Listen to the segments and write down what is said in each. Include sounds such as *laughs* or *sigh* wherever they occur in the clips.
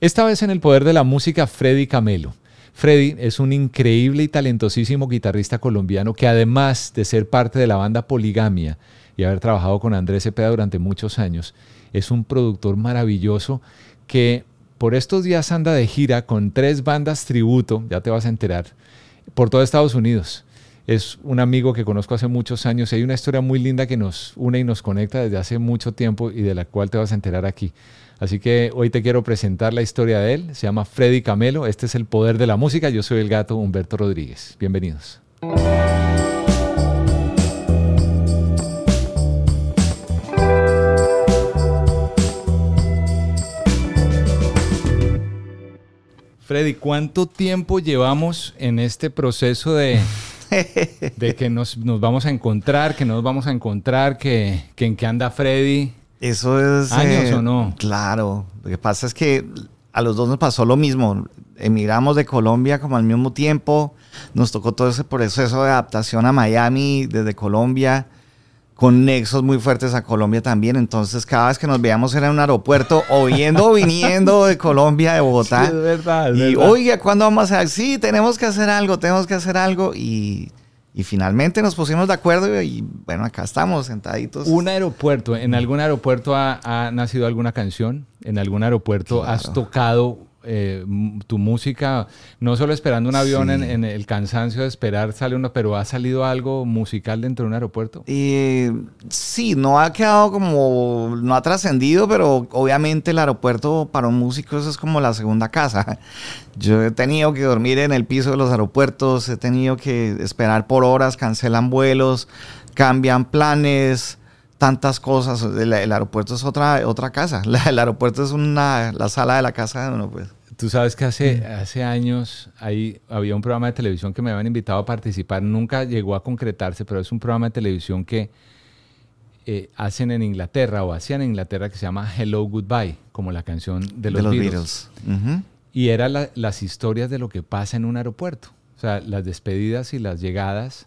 Esta vez en el poder de la música, Freddy Camelo. Freddy es un increíble y talentosísimo guitarrista colombiano que además de ser parte de la banda Poligamia y haber trabajado con Andrés Cepeda durante muchos años, es un productor maravilloso que por estos días anda de gira con tres bandas tributo, ya te vas a enterar, por todo Estados Unidos. Es un amigo que conozco hace muchos años y hay una historia muy linda que nos une y nos conecta desde hace mucho tiempo y de la cual te vas a enterar aquí. Así que hoy te quiero presentar la historia de él. Se llama Freddy Camelo. Este es el poder de la música. Yo soy el gato Humberto Rodríguez. Bienvenidos. Freddy, ¿cuánto tiempo llevamos en este proceso de, *laughs* de que nos, vamos a encontrar, que nos vamos a encontrar, que, en qué anda Freddy? Eso es... ¿Años eh, o no? Claro. Lo que pasa es que a los dos nos pasó lo mismo. Emigramos de Colombia como al mismo tiempo. Nos tocó todo ese proceso de adaptación a Miami desde Colombia con nexos muy fuertes a Colombia también. Entonces, cada vez que nos veíamos era en un aeropuerto, o yendo o viniendo de Colombia, de Bogotá. *laughs* Sí, es verdad. y, oiga, ¿cuándo vamos a hacer? Sí, tenemos que hacer algo, tenemos que hacer algo. Y, finalmente nos pusimos de acuerdo y, bueno, acá estamos sentaditos. Un aeropuerto, ¿en algún aeropuerto ha, nacido alguna canción? ¿En algún aeropuerto has tocado eh, tu música, no solo esperando un avión en, el cansancio de esperar sale uno, pero ha salido algo musical dentro de un aeropuerto? Eh, sí, no ha quedado como, no ha trascendido, pero obviamente el aeropuerto para un músico eso es como la segunda casa. *laughs* Yo he tenido que dormir en el piso de los aeropuertos, he tenido que esperar por horas, cancelan vuelos, cambian planes tantas cosas. El, aeropuerto es otra, otra casa. *laughs* el aeropuerto es una, la sala de la casa de uno, pues. Tú sabes que hace, mm. hace años ahí había un programa de televisión que me habían invitado a participar. Nunca llegó a concretarse, pero es un programa de televisión que eh, hacen en Inglaterra o hacían en Inglaterra que se llama Hello Goodbye, como la canción de los, Beatles. Y eran las historias de lo que pasa en un aeropuerto. O sea, las despedidas y las llegadas.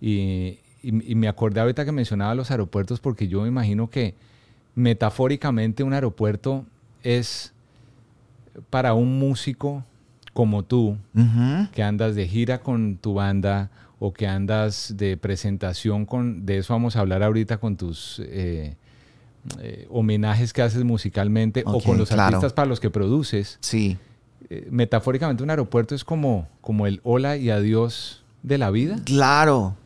Y, y, me acordé ahorita que mencionaba los aeropuertos porque yo me imagino que metafóricamente un aeropuerto es para un músico como tú, que andas de gira con tu banda o que andas de presentación con, de eso vamos a hablar ahorita con tus eh, eh, homenajes que haces musicalmente o con los artistas para los que produces. Sí. Eh, metafóricamente un aeropuerto es como, como el hola y adiós de la vida. Claro,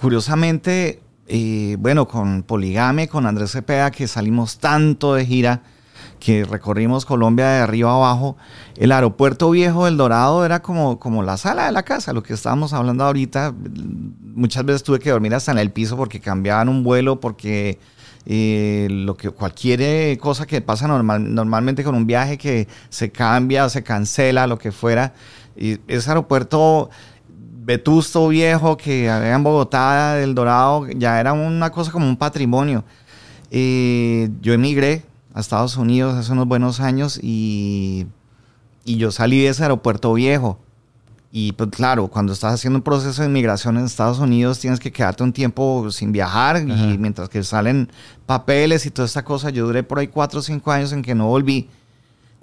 curiosamente, eh, bueno, con Poligame, con Andrés Cepeda, que salimos tanto de gira, que recorrimos Colombia de arriba abajo, el aeropuerto viejo del Dorado era como, como la sala de la casa, lo que estábamos hablando ahorita. Muchas veces tuve que dormir hasta en el piso porque cambiaban un vuelo, porque eh, lo que, cualquier cosa que pasa normal, normalmente con un viaje que se cambia, se cancela, lo que fuera. Y ese aeropuerto vetusto viejo que había en Bogotá, del Dorado, ya era una cosa como un patrimonio. yo emigré a Estados Unidos hace unos buenos años y, y yo salí de ese aeropuerto viejo. Y pues claro, cuando estás haciendo un proceso de inmigración en Estados Unidos tienes que quedarte un tiempo sin viajar y mientras que salen papeles y toda esta cosa, yo duré por ahí cuatro o cinco años en que no volví.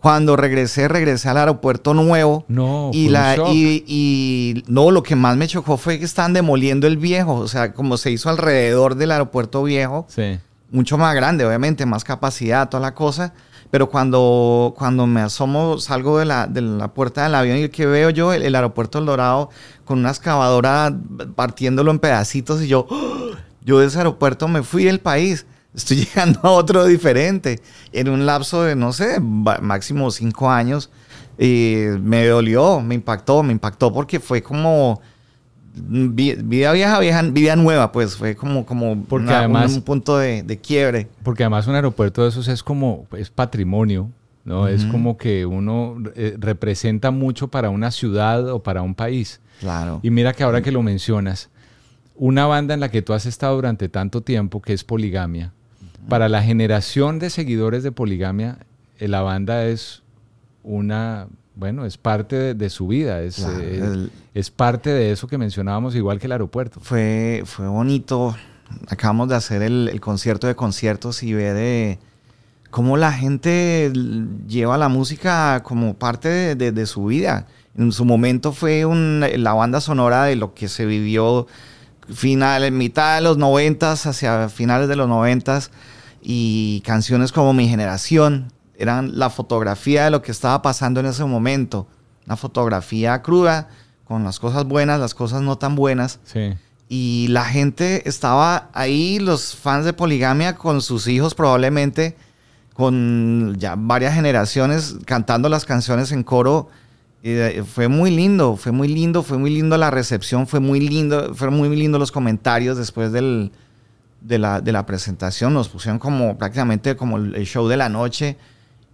Cuando regresé, regresé al aeropuerto nuevo. No, y, la, y, no, lo que más me chocó fue que estaban demoliendo el viejo. O sea, como se hizo alrededor del aeropuerto viejo. Sí. Mucho más grande, obviamente, más capacidad, toda la cosa. Pero cuando, cuando me asomo, salgo de la, de la puerta del avión y que veo yo el, aeropuerto El Dorado con una excavadora partiéndolo en pedacitos y yo, ¡oh! *gasps* yo de ese aeropuerto me fui del país estoy *laughs* llegando a otro diferente. En un lapso de, no sé, máximo cinco años, me dolió, me impactó, me impactó porque fue como vida vieja, vieja, vida nueva, pues fue como, como porque además, un, punto de, quiebre. Porque además un aeropuerto de esos es como, es patrimonio, ¿no? Es como que uno eh, representa mucho para una ciudad o para un país. Claro. Y mira que ahora que lo mencionas, una banda en la que tú has estado durante tanto tiempo, que es Poligamia, para la generación de seguidores de Poligamia, eh, la banda es una, bueno, es parte de, su vida, es, eh, es, parte de eso que mencionábamos, igual que el aeropuerto. Fue, fue bonito. Acabamos de hacer el, concierto de conciertos y ve de cómo la gente lleva la música como parte de, su vida. En su momento fue la banda sonora de lo que se vivió final, en mitad de los noventas hacia finales de los noventas y canciones como Mi Generación eran la fotografía de lo que estaba pasando en ese momento. Una fotografía cruda, con las cosas buenas, las cosas no tan buenas. Sí. Y la gente estaba ahí, los fans de Poligamia, con sus hijos probablemente, con ya varias generaciones cantando las canciones en coro. Fue muy lindo, fue muy lindo, fue muy lindo la recepción, fue muy lindo, fueron muy lindo los comentarios después de, la, presentación. Nos pusieron como prácticamente como el show de la noche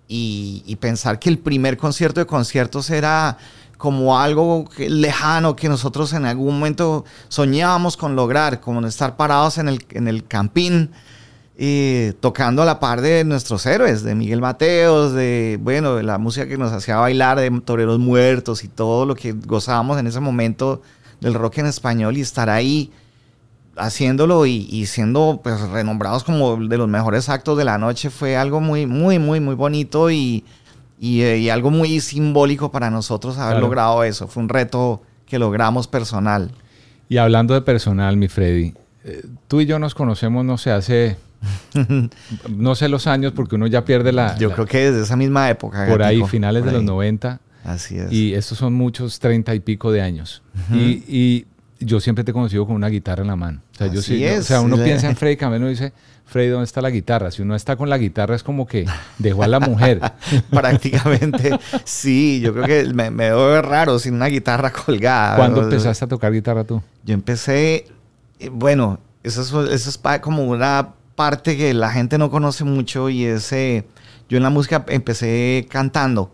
y, pensar que el primer concierto de conciertos era como algo lejano que nosotros en algún momento soñábamos con lograr, como estar parados en el, en el campín, eh, tocando a la par de nuestros héroes, de Miguel Mateos, de, bueno, de la música que nos hacía bailar, de Toreros Muertos y todo lo que gozábamos en ese momento del rock en español y estar ahí haciéndolo y, siendo pues, renombrados como de los mejores actos de la noche fue algo muy, muy, muy, muy bonito y, y, algo muy simbólico para nosotros haber logrado eso. Fue un reto que logramos personal. Y hablando de personal, mi Freddy, eh, tú y yo nos conocemos, no sé, hace... *laughs* no sé los años porque uno ya pierde la... Yo creo que desde esa misma época. Por ahí, finales de los 90. Así es. Y estos son muchos treinta y pico de años. y yo siempre te he conocido con una guitarra en la mano. O sea, yo sí, o sea uno piensa en Freddy Camelo y dice, Freddy, ¿dónde está la guitarra? Si uno está con la guitarra es como que dejó a la mujer. *laughs* Prácticamente, sí, yo creo que me, me veo raro sin una guitarra colgada. ¿Cuándo empezaste a tocar guitarra tú? Yo empecé, eh, bueno, eso es, eso es como una parte que la gente no conoce mucho y es, eh, yo en la música empecé cantando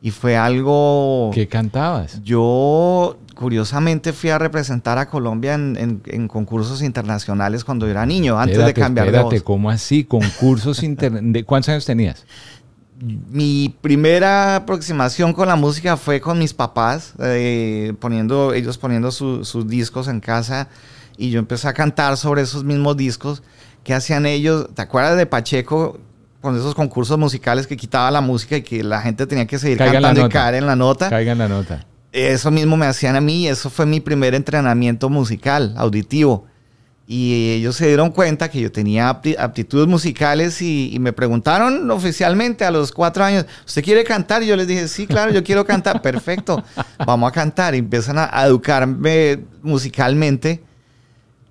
y fue algo... ¿Qué cantabas? Yo curiosamente fui a representar a Colombia en, concursos internacionales cuando era niño, antes de cambiar espérate, de voz. ¿cómo así? ¿Concursos *laughs* internacionales? ¿Cuántos años tenías? Mi primera aproximación con la música fue con mis papás, eh, poniendo, ellos poniendo sus discos en casa y yo empecé a cantar sobre esos mismos discos. ¿Qué hacían ellos? ¿Te acuerdas de Pacheco con esos concursos musicales que quitaba la música y que la gente tenía que seguir cantando y caer en la nota? Caiga en la nota eso mismo me hacían a mí, eso fue mi primer entrenamiento musical, auditivo. Y ellos se dieron cuenta que yo tenía aptitudes musicales y, me preguntaron oficialmente a los cuatro años, ¿usted quiere cantar? Y yo les dije, sí, claro, yo quiero cantar. *laughs* Perfecto, vamos a cantar. Y empiezan a educarme musicalmente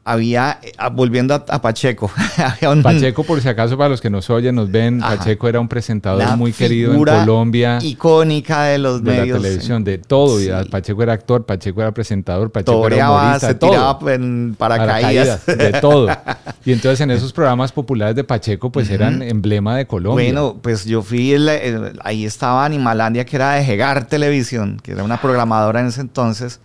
había, eh, ah, volviendo a, Pacheco. *laughs* Pacheco, por si acaso, para los que nos oyen, nos ven, Pacheco era un presentador muy querido en Colombia. icónica de los de medios. la televisión, de todo. Pacheco era actor, Pacheco era presentador, Pacheco era humorista, se tiraba en paracaídas. De todo. *laughs* Y entonces en esos programas populares de Pacheco, pues eran emblema de Colombia. Bueno, pues yo fui, ahí estaba Animalandia, que era de Jegar Televisión, que era una programadora en ese entonces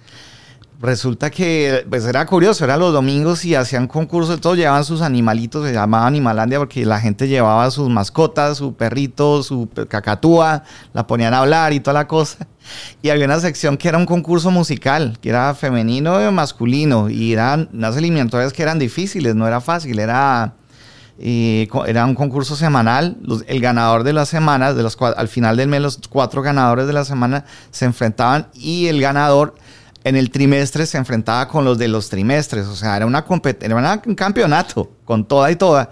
resulta que pues era curioso, eran los domingos y hacían concursos, todos llevaban sus animalitos, se llamaba Animalandia porque la gente llevaba sus mascotas, su perrito, su cacatúa, la ponían a hablar y toda la cosa. Y había una sección que era un concurso musical, que era femenino y masculino, y eran unas eliminatorias que eran difíciles, no era fácil, era, eh, era un concurso semanal. el ganador de las semanas, de los, al final del mes, los cuatro ganadores de la semana se enfrentaban y el ganador en el trimestre se enfrentaba con los de los trimestres. O sea, era, una era un campeonato con toda y toda.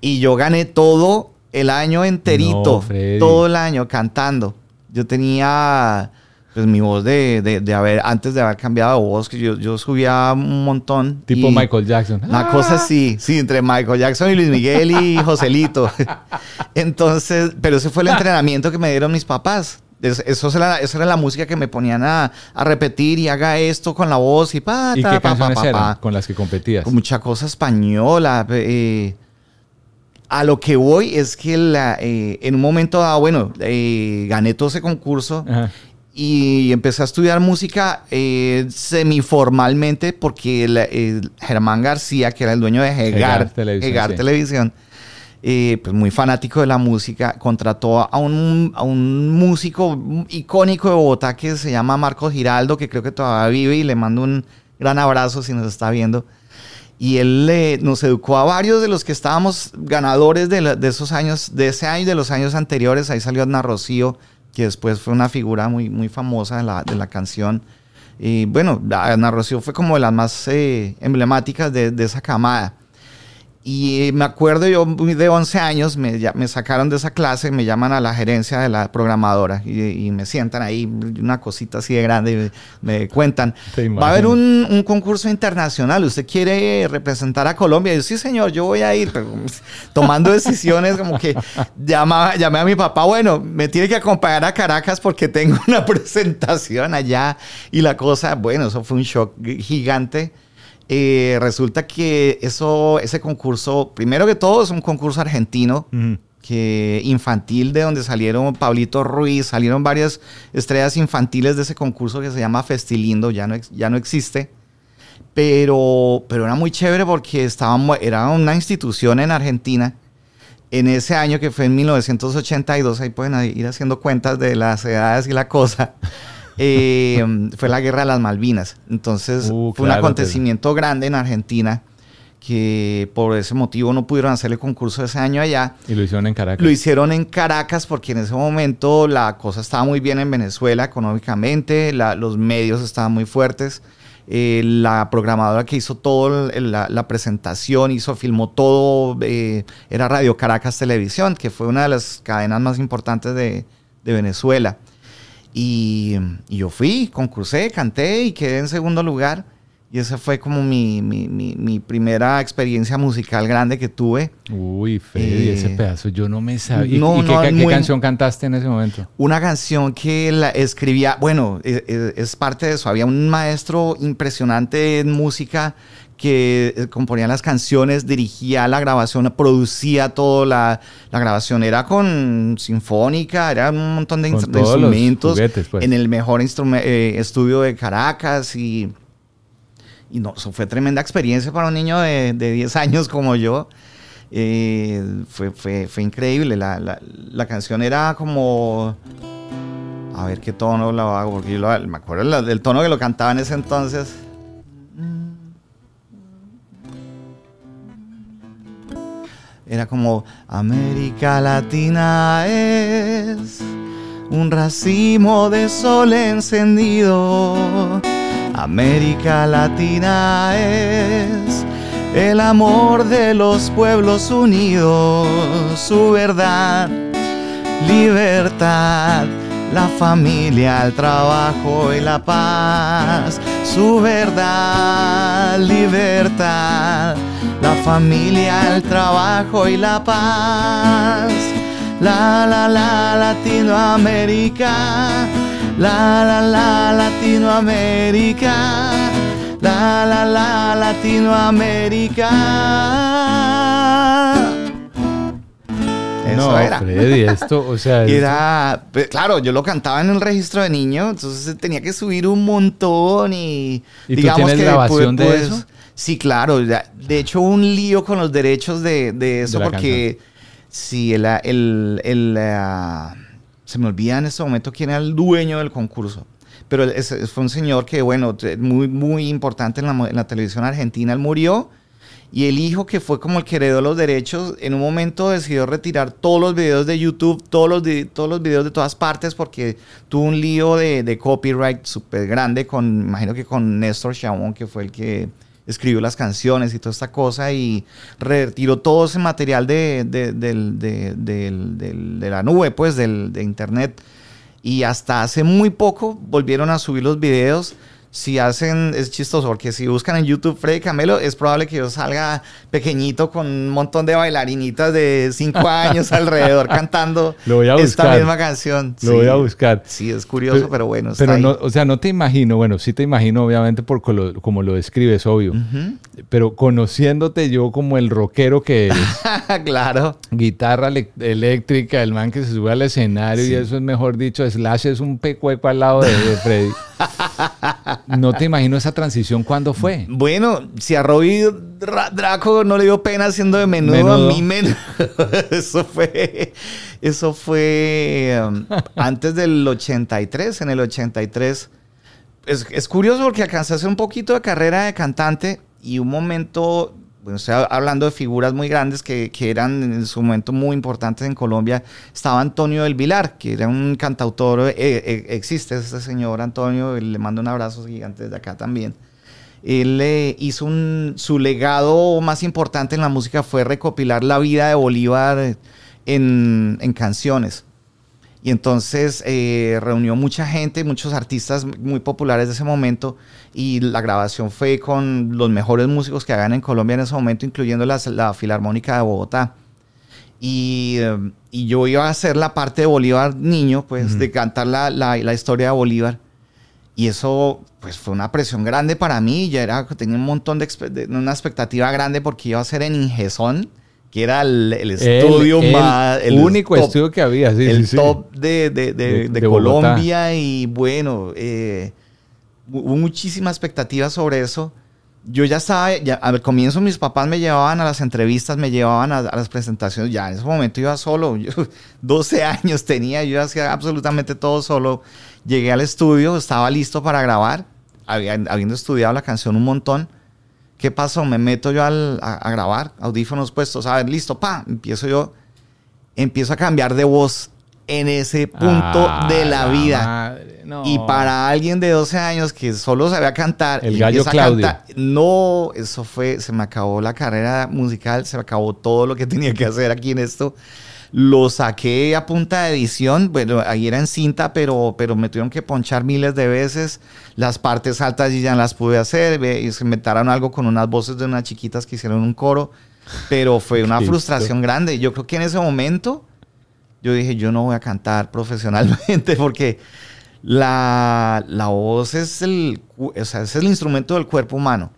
Y yo gané todo el año enterito, todo el año cantando. Yo tenía pues mi voz de, de, haber, antes de haber cambiado de voz, que yo, yo subía un montón. Tipo Michael Jackson. Una cosa así, sí, entre Michael Jackson y Luis Miguel y *laughs* Joselito. *laughs* Entonces, pero ese fue el *laughs* entrenamiento que me dieron mis papás. Eso era, esa era la música que me ponían a, repetir y haga esto con la voz y pa, ¿Y qué canciones eran con las que competías? Con mucha cosa española. Eh, a lo que voy es que eh, en un momento dado, bueno, eh, gané todo ese concurso y empecé a estudiar música semiformalmente porque Germán García, que era el dueño de Hegar, Televisión eh, pues muy fanático de la música, contrató a un, a un músico icónico de Bogotá que se llama Marcos Giraldo, que creo que todavía vive y le mando un gran abrazo si nos está viendo. y él nos educó a varios de los que estábamos ganadores de, esos años, de ese año y de los años anteriores. Ahí salió Ana Rocío, que después fue una figura muy, muy famosa de la, de la canción. Y bueno, Ana Rocío fue como de las más eh, emblemáticas de, de esa camada. Y me acuerdo yo de 11 años, me, me, sacaron de esa clase, me llaman a la gerencia de la programadora y, me sientan ahí, una cosita así de grande, y me, cuentan, va a haber un, un, concurso internacional, ¿usted quiere representar a Colombia? Y yo, sí señor, yo voy a ir, pero tomando decisiones como que llama, llamé a mi papá, bueno, me tiene que acompañar a Caracas porque tengo una *laughs* presentación allá y la cosa, bueno, eso fue un shock gigante eh, resulta que eso, ese concurso, primero que todo, es un concurso argentino. que infantil de donde salieron Pablito Ruiz, salieron varias estrellas infantiles de ese concurso que se llama Festilindo, ya no, ya no existe. Pero, pero era muy chévere porque estaba, era una institución en Argentina en ese año que fue en 1982, ahí pueden ir haciendo cuentas de las edades y la cosa. Eh, fue la guerra de las Malvinas. Entonces uh, fue un acontecimiento grande en Argentina que por ese motivo no pudieron hacer el concurso ese año allá. Y lo hicieron en Caracas. Lo hicieron en Caracas porque en ese momento la cosa estaba muy bien en Venezuela económicamente, los medios estaban muy fuertes. Eh, la programadora que hizo toda la, presentación, hizo, filmó todo, eh, era Radio Caracas Televisión, que fue una de las cadenas más importantes de, de Venezuela. Y, yo fui, concursé, canté y quedé en segundo lugar. Y esa fue como mi, mi, mi, primera experiencia musical grande que tuve. Uy, Freddy, ese eh, pedazo yo no me sabía. ¿Y, qué, canción cantaste en ese momento? Una canción que la escribía, bueno, es, e, es, parte de eso. Había un maestro impresionante en música que eh, componía las canciones, dirigía la grabación, producía todo, la, la grabación era con sinfónica, era un montón de, instrumentos pues. en el mejor eh, estudio de Caracas y, y no, eso fue tremenda experiencia para un niño de, de 10 años como yo. Eh, fue, fue, fue, increíble, la, la, la, canción era como... A ver qué tono lo hago, porque yo me acuerdo del tono que lo cantaba en ese entonces. Era como América Latina es un racimo de sol encendido. América Latina es el amor de los pueblos unidos, su verdad, libertad, la familia, el trabajo y la paz, su verdad, libertad la familia, el trabajo y la paz. La la la Latinoamérica, la la la Latinoamérica, la la la Latinoamérica. Eso no, era. Freddy, esto, o sea. *laughs* Era, pues, claro, yo lo cantaba en el registro de niño, entonces tenía que subir un montón y. ¿Y digamos tú tienes que grabación de pues, eso? Sí, claro. De hecho, un lío con los derechos de, eso porque sí, el, el, ah, se me olvida en este momento quién era el dueño del concurso. Pero fue un señor que, bueno, muy, muy importante en la, en la televisión argentina. Él murió y el hijo que fue como el que heredó los derechos, en un momento decidió retirar todos los videos de YouTube, todos los, todos los videos de todas partes, porque tuvo un lío de, de copyright súper grande con, imagino que con Néstor Chabón, que fue el que escribió las canciones y toda esta cosa y retiró todo ese material de, de, la nube, pues, de internet. Y hasta hace muy poco volvieron a subir los videos si hacen, es chistoso, porque si buscan en YouTube Freddy Camelo, es probable que yo salga pequeñito con un montón de bailarinitas de 5 *laughs* años alrededor cantando esta misma canción. Lo voy a buscar. Sí, es curioso, pero, bueno. pero no, o sea, no te imagino, bueno, sí te imagino, obviamente, por como lo, describes, obvio. Pero conociéndote yo como el rockero que eres. *laughs* claro. Guitarra eléctrica, el man que se sube al escenario y eso es mejor dicho, Slash es un pecueco al lado de Freddy. *laughs* No te imagino esa transición, ¿cuándo fue? Bueno, si a Robbie Draco no le dio pena haciendo de menudo, a mí menos. *laughs* eso fue, eso fue um, antes del 83, en el 83. Es, es curioso porque alcancé a hacer un poquito de carrera de cantante y un momento, bueno, estoy hablando de figuras muy grandes que, que, eran en su momento muy importantes en Colombia, estaba Antonio del Vilar, que era un cantautor, eh, eh, existe este señor Antonio, le mando un abrazo gigante desde acá también. Él eh, hizo un, su legado más importante en la música fue recopilar la vida de Bolívar en, en canciones. Y entonces eh, reunió mucha gente, muchos artistas muy populares de ese momento y la grabación fue con los mejores músicos que hagan en Colombia en ese momento, incluyendo la, la Filarmónica de Bogotá. Y, eh, y, yo iba a hacer la parte de Bolívar niño, pues de cantar la, la, la, historia de Bolívar. Y eso pues fue una presión grande para mí, ya era, tenía un montón de, de una expectativa grande porque iba a ser en Ingesón que era el, estudio más... El único estudio que había, sí, El top de, de, de, Colombia y bueno, eh, hubo muchísima expectativa sobre eso. Yo ya estaba, ya, al comienzo mis papás me llevaban a las entrevistas, me llevaban a, las presentaciones, ya en ese momento iba solo, *laughs* yo 12 años tenía, yo hacía absolutamente todo solo. Llegué al estudio, estaba listo para grabar, habiendo estudiado la canción un montón ¿Qué pasó? Me meto yo a, grabar, audífonos puestos, a ver, listo, pa, empiezo yo, empiezo a cambiar de voz en ese punto ah, de la, vida. Y para alguien de 12 años que solo sabía cantar, el gallo Claudio. no, eso fue, se me acabó la carrera musical, se me acabó todo lo que tenía que hacer aquí en esto. Lo saqué a punta de edición, bueno, ahí era en cinta, pero, pero me tuvieron que ponchar miles de veces. Las partes altas ya las pude hacer, y se inventaron algo con unas voces de unas chiquitas que hicieron un coro, pero fue una frustración grande. Yo creo que en ese momento yo dije, yo no voy a cantar profesionalmente *laughs* porque la, la voz es el, o sea, es el instrumento del cuerpo humano.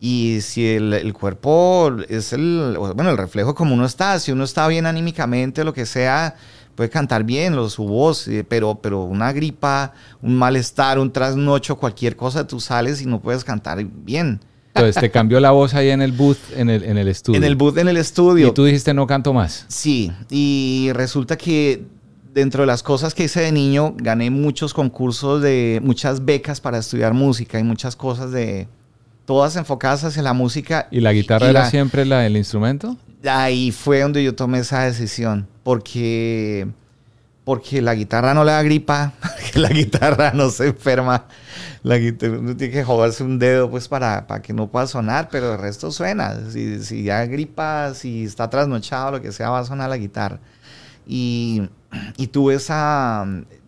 Y si el, el, cuerpo es el, bueno, el reflejo como uno está, si uno está bien anímicamente, lo que sea, puede cantar bien su voz, eh, pero, pero una gripa, un malestar, un trasnocho, cualquier cosa, tú sales y no puedes cantar bien. Entonces te cambió la voz ahí en el booth, en el, en el estudio. En el booth, en el estudio. Y tú dijiste no canto más. Sí, y resulta que dentro de las cosas que hice de niño, gané muchos concursos de muchas becas para estudiar música y muchas cosas de, todas enfocadas hacia la música. ¿Y la guitarra era siempre la, el instrumento? Ahí fue donde yo tomé esa decisión, porque, porque la guitarra no le da gripa, *laughs* la guitarra no se enferma, la guitarra uno tiene que joderse un dedo pues para, para que no pueda sonar, pero el resto suena. Si, si ya gripa, si está trasnochado, lo que sea, va a sonar la guitarra. Y, y tuve esa,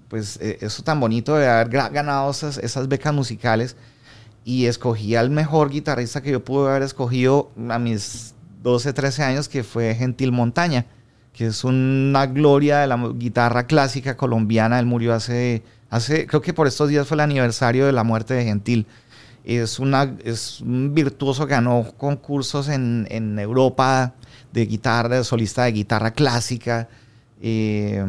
pues e, eso tan bonito de haber ganado esas, esas becas musicales y escogí al mejor guitarrista que yo pude haber escogido a mis 12, 13 años, que fue Gentil Montaña, que es una gloria de la guitarra clásica colombiana. Él murió hace, hace creo que por estos días fue el aniversario de la muerte de Gentil. Es, una, es un virtuoso, ganó concursos en, en Europa de guitarra, de solista de guitarra clásica. Eh,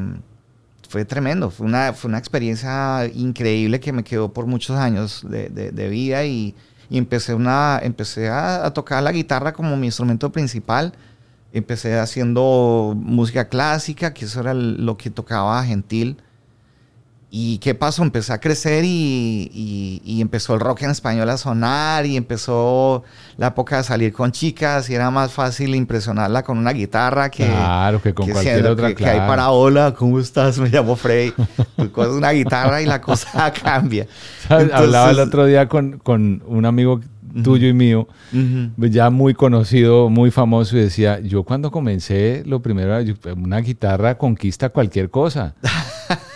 fue tremendo, fue una, fue una experiencia increíble que me quedó por muchos años de, de, vida y, empecé, una, empecé a, a, tocar la guitarra como mi instrumento principal. Empecé haciendo música clásica, que eso era lo que tocaba Gentil. ¿Y qué pasó? Empecé a crecer y, y, empezó el rock en español a sonar y empezó la época de salir con chicas y era más fácil impresionarla con una guitarra que, claro, que con cualquier otra. Que, que hay para hola, ¿cómo estás? Me llamo Frey. *laughs* Con una guitarra y la cosa *laughs* cambia. Hablaba el otro día con, con un amigo tuyo y mío, ya muy conocido, muy famoso, y decía, yo cuando comencé, lo primero una guitarra conquista cualquier cosa. *laughs*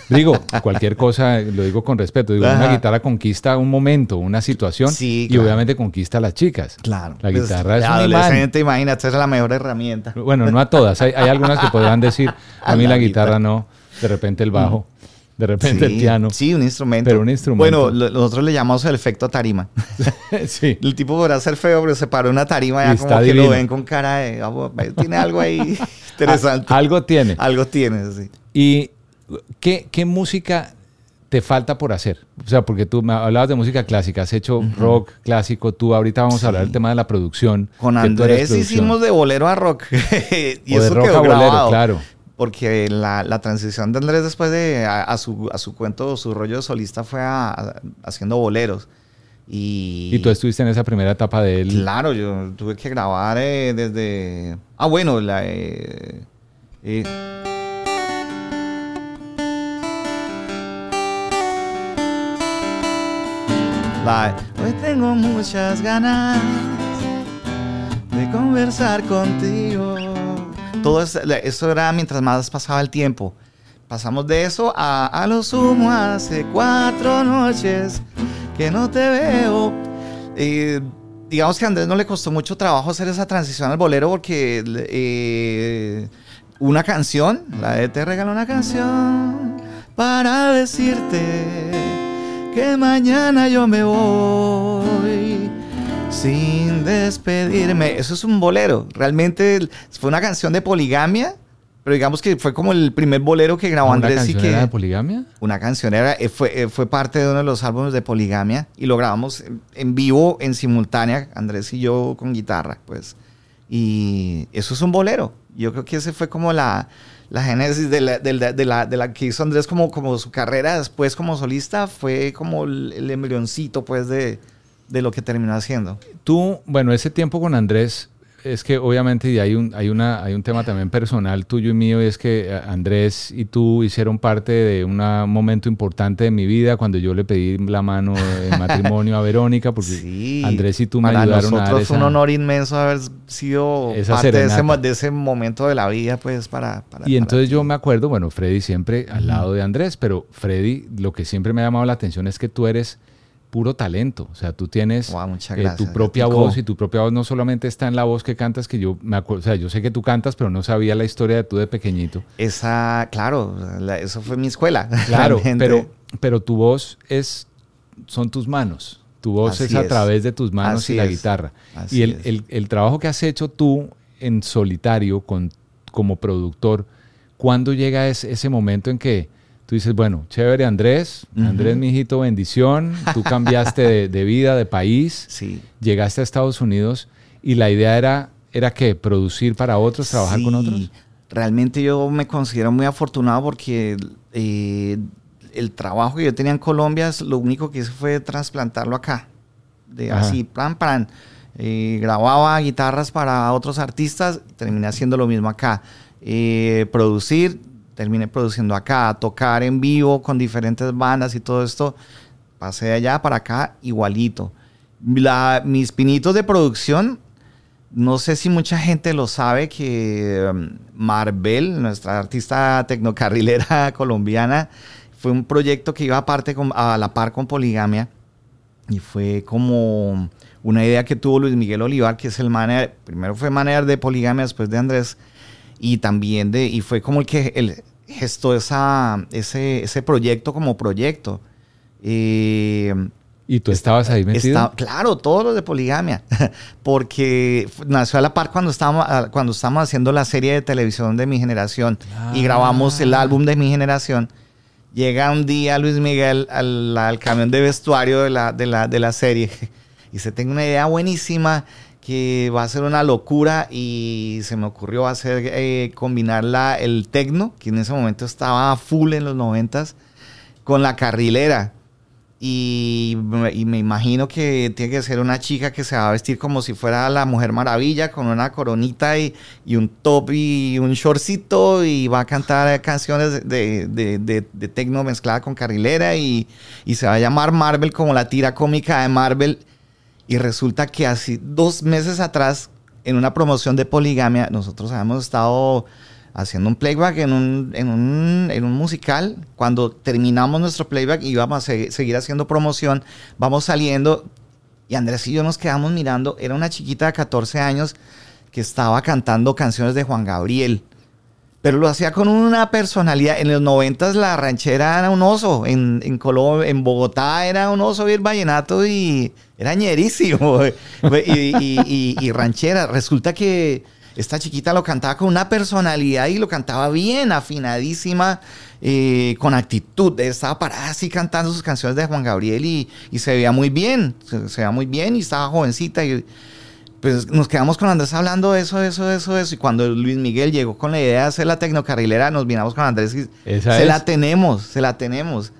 Digo, cualquier cosa, lo digo con respeto. Digo, una guitarra conquista un momento, una situación y obviamente conquista a las chicas. Claro. La pues, guitarra es un imagínate, es la mejor herramienta. Bueno, no a todas. Hay, algunas que podrán decir, *laughs* a mí la, guitarra no, de repente el bajo. De repente el piano. Sí, un instrumento. Pero un instrumento. Bueno, nosotros le llamamos el efecto tarima. *laughs* sí. El tipo podrá ser feo, pero se paró una tarima ya como que lo ven con cara de... Ah, tiene algo ahí *laughs* interesante. algo tiene. Algo tiene, sí. Y ¿qué, música te falta por hacer? O sea, porque tú me hablabas de música clásica, has hecho rock clásico, tú ahorita vamos a hablar del tema de la producción. Con Andrés hicimos de bolero a rock. *laughs* y eso de rock a bolero, claro. Porque la, transición de Andrés después de a, su, a su cuento, su rollo de solista fue haciendo boleros. Y, ¿Y tú estuviste en esa primera etapa de él? Claro, yo tuve que grabar eh, desde... Ah, bueno, la... eh, eh, Hoy tengo muchas ganas de conversar contigo. Todo eso era mientras más pasaba el tiempo. Pasamos de eso a a lo sumo hace cuatro noches que no te veo. Digamos que a Andrés no le costó mucho trabajo hacer esa transición al bolero porque eh, una canción, la de Te regalo una canción para decirte que mañana yo me voy sin despedirme. Eso es un bolero. Realmente fue una canción de poligamia, pero digamos que fue como el primer bolero que grabó ¿Una Andrés y que de poligamia? una canción era, eh, fue, eh, fue parte de uno de los álbumes de Poligamia y lo grabamos en, en vivo, en simultánea, Andrés y yo con guitarra, pues. Y eso es un bolero. Yo creo que ese fue como la, la génesis de la, de la- de la- que hizo Andrés como, como su carrera después como solista, fue como el, el embrioncito, pues, de, de lo que terminó haciendo. Tú, bueno, ese tiempo con Andrés, es que obviamente y hay un, hay, una, hay un tema también personal tuyo y mío, y es que eh, Andrés y tú hicieron parte de un momento importante de mi vida cuando yo le pedí la mano de *laughs* matrimonio a Verónica, porque Sí, Andrés y tú me ayudaron a nosotros fue un honor inmenso haber sido parte de ese, de ese momento de la vida, pues, para... para- Y entonces yo me acuerdo, bueno, Freddy siempre al lado de Andrés, pero Freddy, lo que siempre me ha llamado la atención es que tú eres puro talento. O sea, tú tienes eh, tu propia voz y tu propia voz no solamente está en la voz que cantas, que yo me acuerdo, o sea, yo sé que tú cantas, pero no sabía la historia de tú de pequeñito. Esa, claro, la- eso fue mi escuela. *laughs* Claro, realmente. pero, pero tu voz es, son tus manos. Tu voz Así es a es. través de tus manos Así y la es. guitarra. Así y el, el- el trabajo que has hecho tú en solitario con, como productor, ¿cuándo llega ese, ese momento en que tú dices, bueno, chévere Andrés, Andrés, mijito, bendición, tú cambiaste de, de vida, de país, Sí. llegaste a Estados Unidos y la idea era, era que producir para otros, trabajar con otros? Realmente yo me considero muy afortunado porque eh, el trabajo que yo tenía en Colombia, lo único que hice fue trasplantarlo acá. De Ajá. así, plan, plan. Eh, grababa guitarras para otros artistas, terminé haciendo lo mismo acá. Eh, producir, terminé produciendo acá. Tocar en vivo con diferentes bandas y todo esto, pasé de allá para acá igualito. La- mis pinitos de producción no sé si mucha gente lo sabe que um, Marvel, nuestra artista tecnocarrilera *laughs* colombiana, fue un proyecto que iba aparte a la par con Poligamia y fue como una idea que tuvo Luis Miguel Olivar, que es el manager, primero fue manager de Poligamia, después de Andrés y también de y fue como el que el gestó esa ese ese proyecto como proyecto. Eh, Y tú estabas ahí metido. Claro, todos los de poligamia, *laughs* porque nació a la par cuando estábamos, ah, cuando estábamos haciendo la serie de televisión de mi generación y grabamos el Ah. álbum de mi generación. Llega un día Luis Miguel al, al camión de vestuario de la, de, la, de la serie *laughs* y se tengo una idea buenísima que va a ser una locura y se me ocurrió hacer eh, combinar la, el tecno, que en ese momento estaba full en los noventas, con la carrilera. Y, y me imagino que tiene que ser una chica que se va a vestir como si fuera la Mujer Maravilla, con una coronita y, y un top y un shortcito, y va a cantar canciones de, de, de, de tecno mezclada con carrilera, y, y se va a llamar Marvel como la tira cómica de Marvel. Y resulta que así dos meses atrás, en una promoción de poligamia, nosotros habíamos estado haciendo un playback en un, en un, en un musical. Cuando terminamos nuestro playback y íbamos a se- seguir haciendo promoción, vamos saliendo y Andrés y yo nos quedamos mirando. Era una chiquita de 14 años que estaba cantando canciones de Juan Gabriel. Pero lo hacía con una personalidad. En los noventas la ranchera era un oso. En, en, Colo- en Bogotá era un oso y el vallenato y era ñerísimo. *laughs* y- y ranchera. Resulta que esta chiquita lo cantaba con una personalidad y lo cantaba bien, afinadísima, eh, con actitud. Estaba parada así cantando sus canciones de Juan Gabriel y, y se veía muy bien. Se, se veía muy bien y estaba jovencita. Y, pues nos quedamos con Andrés hablando de eso, eso, eso, eso. Y cuando Luis Miguel llegó con la idea de hacer la tecnocarrilera, nos vinamos con Andrés y se es. la tenemos, se la tenemos.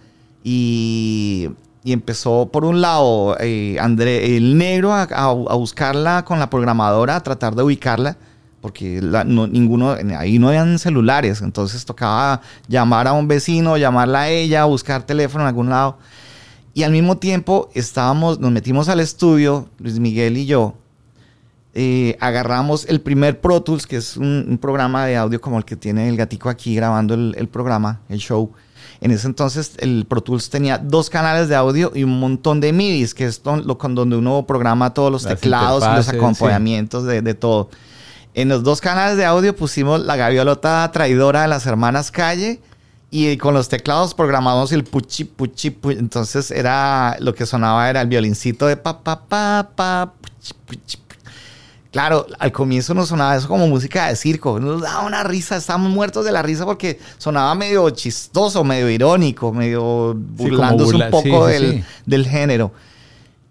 Y, y empezó por un lado eh, André, el negro a, a, buscarla con la programadora, a tratar de ubicarla, porque no, ninguno, ahí no habían celulares, entonces tocaba llamar a un vecino, llamarla a ella, buscar teléfono en algún lado. Y al mismo tiempo estábamos, nos metimos al estudio, Luis Miguel y yo, eh, agarramos el primer Pro Tools, que es un, programa de audio como el que tiene el gatico aquí grabando el, el programa, el show en ese entonces el Pro Tools tenía dos canales de audio y un montón de MIDIs, que es lo, con donde uno programa todos los teclados y los acompañamientos de, de, todo. En los dos canales de audio pusimos la gaviolota traidora de las hermanas Calle y con los teclados programamos el puchi, puchi, puchi. Entonces era lo que sonaba era el violincito de pa, pa, pa, pa, puchi, puchi, Claro, al comienzo nos sonaba eso como música de circo, nos daba una risa, estábamos muertos de la risa porque sonaba medio chistoso, medio irónico, medio burlándose un poco del, del, género.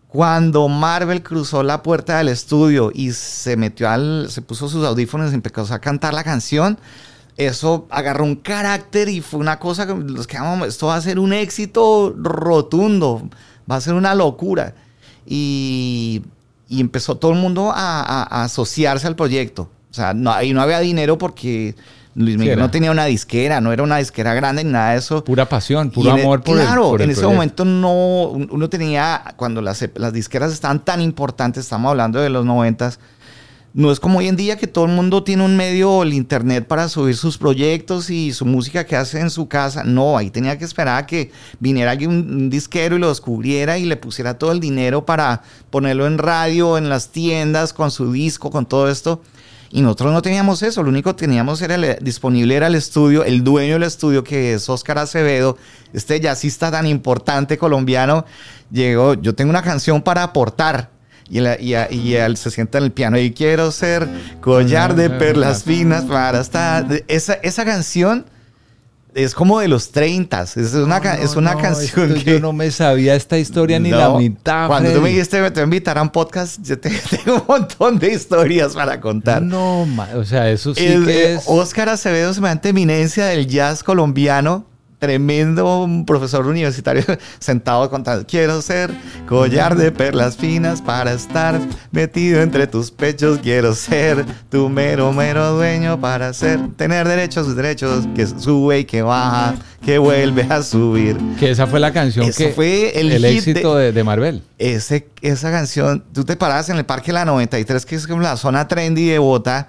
Cuando Marvel cruzó la puerta del estudio y se metió al, se puso sus audífonos y empezó a cantar la canción, eso agarró un carácter y fue una cosa que nos quedamos, esto va a ser un éxito rotundo, va a ser una locura. Y y empezó todo el mundo a, asociarse al proyecto. O sea, no, ahí no había dinero porque Luis Miguel no tenía una disquera, no era una disquera grande ni nada de eso. Pura pasión, puro amor por Claro, en ese momento no, uno tenía, cuando las, las disqueras estaban tan importantes, estamos hablando de los noventas, no es como hoy en día que todo el mundo tiene un medio, el internet, para subir sus proyectos y su música que hace en su casa. No, ahí tenía que esperar a que viniera alguien, un disquero y lo descubriera y le pusiera todo el dinero para ponerlo en radio, en las tiendas, con su disco, con todo esto. Y nosotros no teníamos eso, lo único que teníamos era disponible era el estudio, el dueño del estudio que es Oscar Acevedo, este jazzista tan importante colombiano, llegó, yo tengo una canción para aportar, y, y, él se sienta en el piano y quiero ser collar de perlas finas para estar. Esa, esa canción es como de los 30. Es una, es una canción que. Yo no me sabía esta historia ni la mitad. Cuando tú me dijiste me te invitar a un podcast, yo *laughs* tengo un montón de historias para contar. No, o sea, eso sí que es. Oscar Acevedo, semejante eminencia del jazz colombiano tremendo profesor universitario *laughs* sentado contando, quiero ser collar de perlas finas para estar metido entre tus pechos, quiero ser tu mero, mero dueño para ser, tener derechos, derechos, que sube y que baja, que vuelve a subir. Que esa fue la canción que fue el, éxito de, de, Marvel. Ese, esa canción, tú te paras en el Parque La 93, que es como la zona trendy de Bogotá,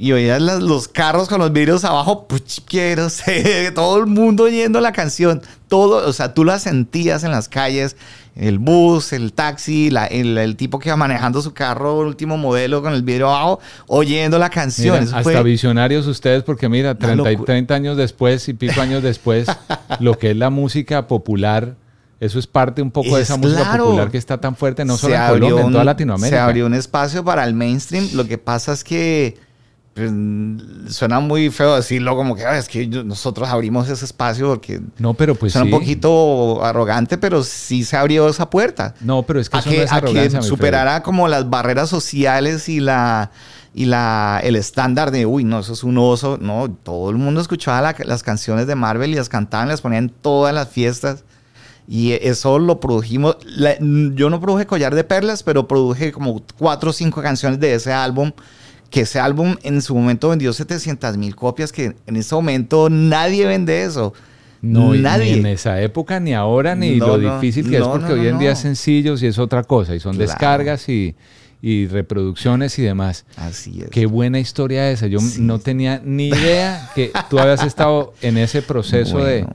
y oías los carros con los vidrios abajo, pues quiero ser, *laughs* todo el mundo oyendo la canción, todo, o sea, tú la sentías en las calles, el bus, el taxi, el, tipo que iba manejando su carro, último modelo con el vidrio abajo, oyendo la canción. hasta visionarios ustedes, porque mira, 30, 30 años después y pico años después, *laughs* lo que es la música popular. Eso es parte un poco de esa música popular que está tan fuerte, no solo en Colombia, en toda Latinoamérica. Se abrió un espacio para el mainstream. Lo que pasa es que suena muy feo decirlo como que es que nosotros abrimos ese espacio porque no pero pues suena un poquito arrogante pero sí se abrió esa puerta no pero es que, eso no es que superara como las barreras sociales y la y la el estándar de uy no eso es un oso no todo el mundo escuchaba las canciones de Marvel y las cantaban las ponían en todas las fiestas. Y eso lo produjimos. yo no produje Collar de Perlas, pero produje como cuatro o cinco canciones de ese álbum que ese álbum en su momento vendió 700 mil copias, que en ese momento nadie vende eso. No, nadie. Ni en esa época, ni ahora, ni lo difícil que es, porque hoy en día es sencillos y es otra cosa, y son descargas y, reproducciones y demás. Así es. Qué buena historia esa. Yo no tenía ni idea que tú habías estado en ese proceso de,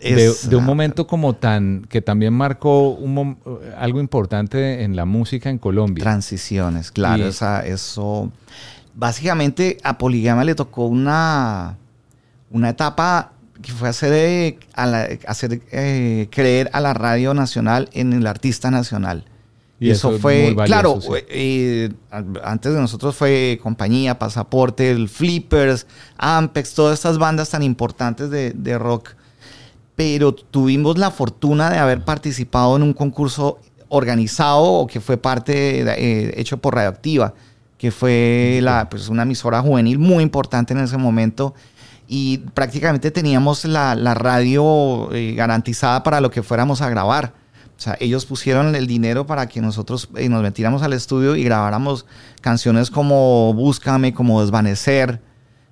de, un momento como tan, que también marcó un, algo importante en la música en Colombia. Transiciones, claro, eso básicamente a Poligama le tocó una, una etapa que fue hacer, eh, hacer eh, creer a la radio nacional en el artista nacional. Y, eso, fue, claro, eh, antes de nosotros fue Compañía, Pasaporte, el Flippers, Ampex, todas estas bandas tan importantes de, de rock. Pero tuvimos la fortuna de haber participado en un concurso organizado o que fue parte hecho por Radioactiva que fue la, pues, una emisora juvenil muy importante en ese momento y prácticamente teníamos la, radio eh, garantizada para lo que fuéramos a grabar. O sea, ellos pusieron el dinero para que nosotros eh, nos metiéramos al estudio y grabáramos canciones como Búscame, como Desvanecer.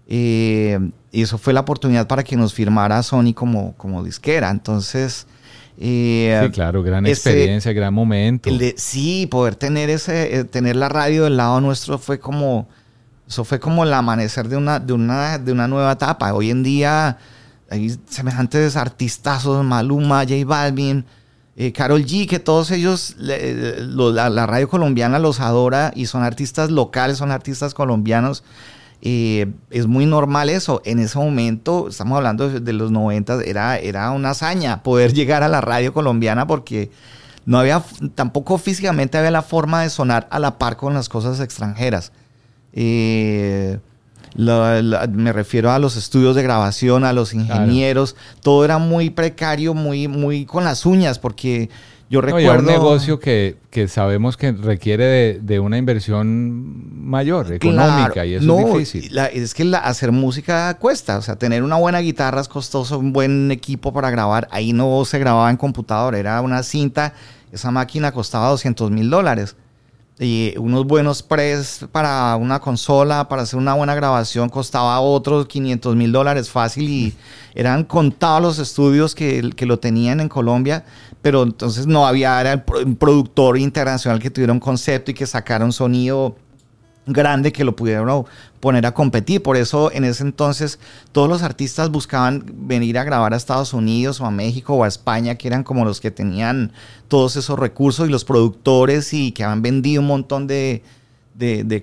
Eh, y eso fue la oportunidad para que nos firmara Sony como, como disquera. Entonces... Eh, sí, claro, gran experiencia, gran momento. El de, sí, poder tener ese, tener la radio del lado nuestro fue como, eso fue como el amanecer de una, de una, de una nueva etapa. Hoy en día hay semejantes artistazos, Maluma, J Balvin, eh, Carol G, que todos ellos, la, radio colombiana los adora y son artistas locales, son artistas colombianos. Eh, es muy normal eso. En ese momento, estamos hablando de, los 90, era, era una hazaña poder llegar a la radio colombiana porque no había, tampoco físicamente había la forma de sonar a la par con las cosas extranjeras. Eh, me refiero a los estudios de grabación, a los ingenieros, todo era muy precario, muy, muy con las uñas, porque yo recuerdo... un negocio que, sabemos que requiere de, una inversión mayor, económica, y eso es difícil. es que hacer música cuesta, o sea, tener una buena guitarra es costoso, un buen equipo para grabar, ahí no se grababa en computador, era una cinta, esa máquina costaba 200 mil dólares y unos buenos press para una consola, para hacer una buena grabación, costaba otros 500 mil dólares fácil y eran contados los estudios que, que, lo tenían en Colombia, pero entonces no había, era un productor internacional que tuviera un concepto y que sacara un sonido grande que lo pudieron poner a competir. Por eso en ese entonces todos los artistas buscaban venir a grabar a Estados Unidos o a México o a España, que eran como los que tenían todos esos recursos y los productores y que habían vendido un montón de,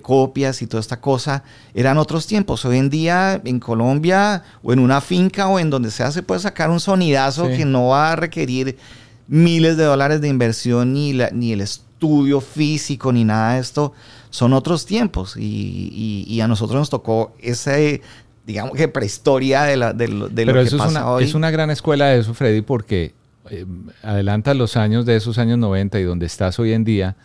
copias y toda esta cosa. Eran otros tiempos. Hoy en día en Colombia o en una finca o en donde sea se puede sacar un sonidazo que no va a requerir miles de dólares de inversión ni, ni el estudio físico ni nada de esto son otros tiempos. Y, a nosotros nos tocó ese, digamos que prehistoria de, la, de, lo, Pero eso es una, Es una gran escuela de eso, Freddy, porque eh, adelanta los años de esos años 90 y donde estás hoy en día,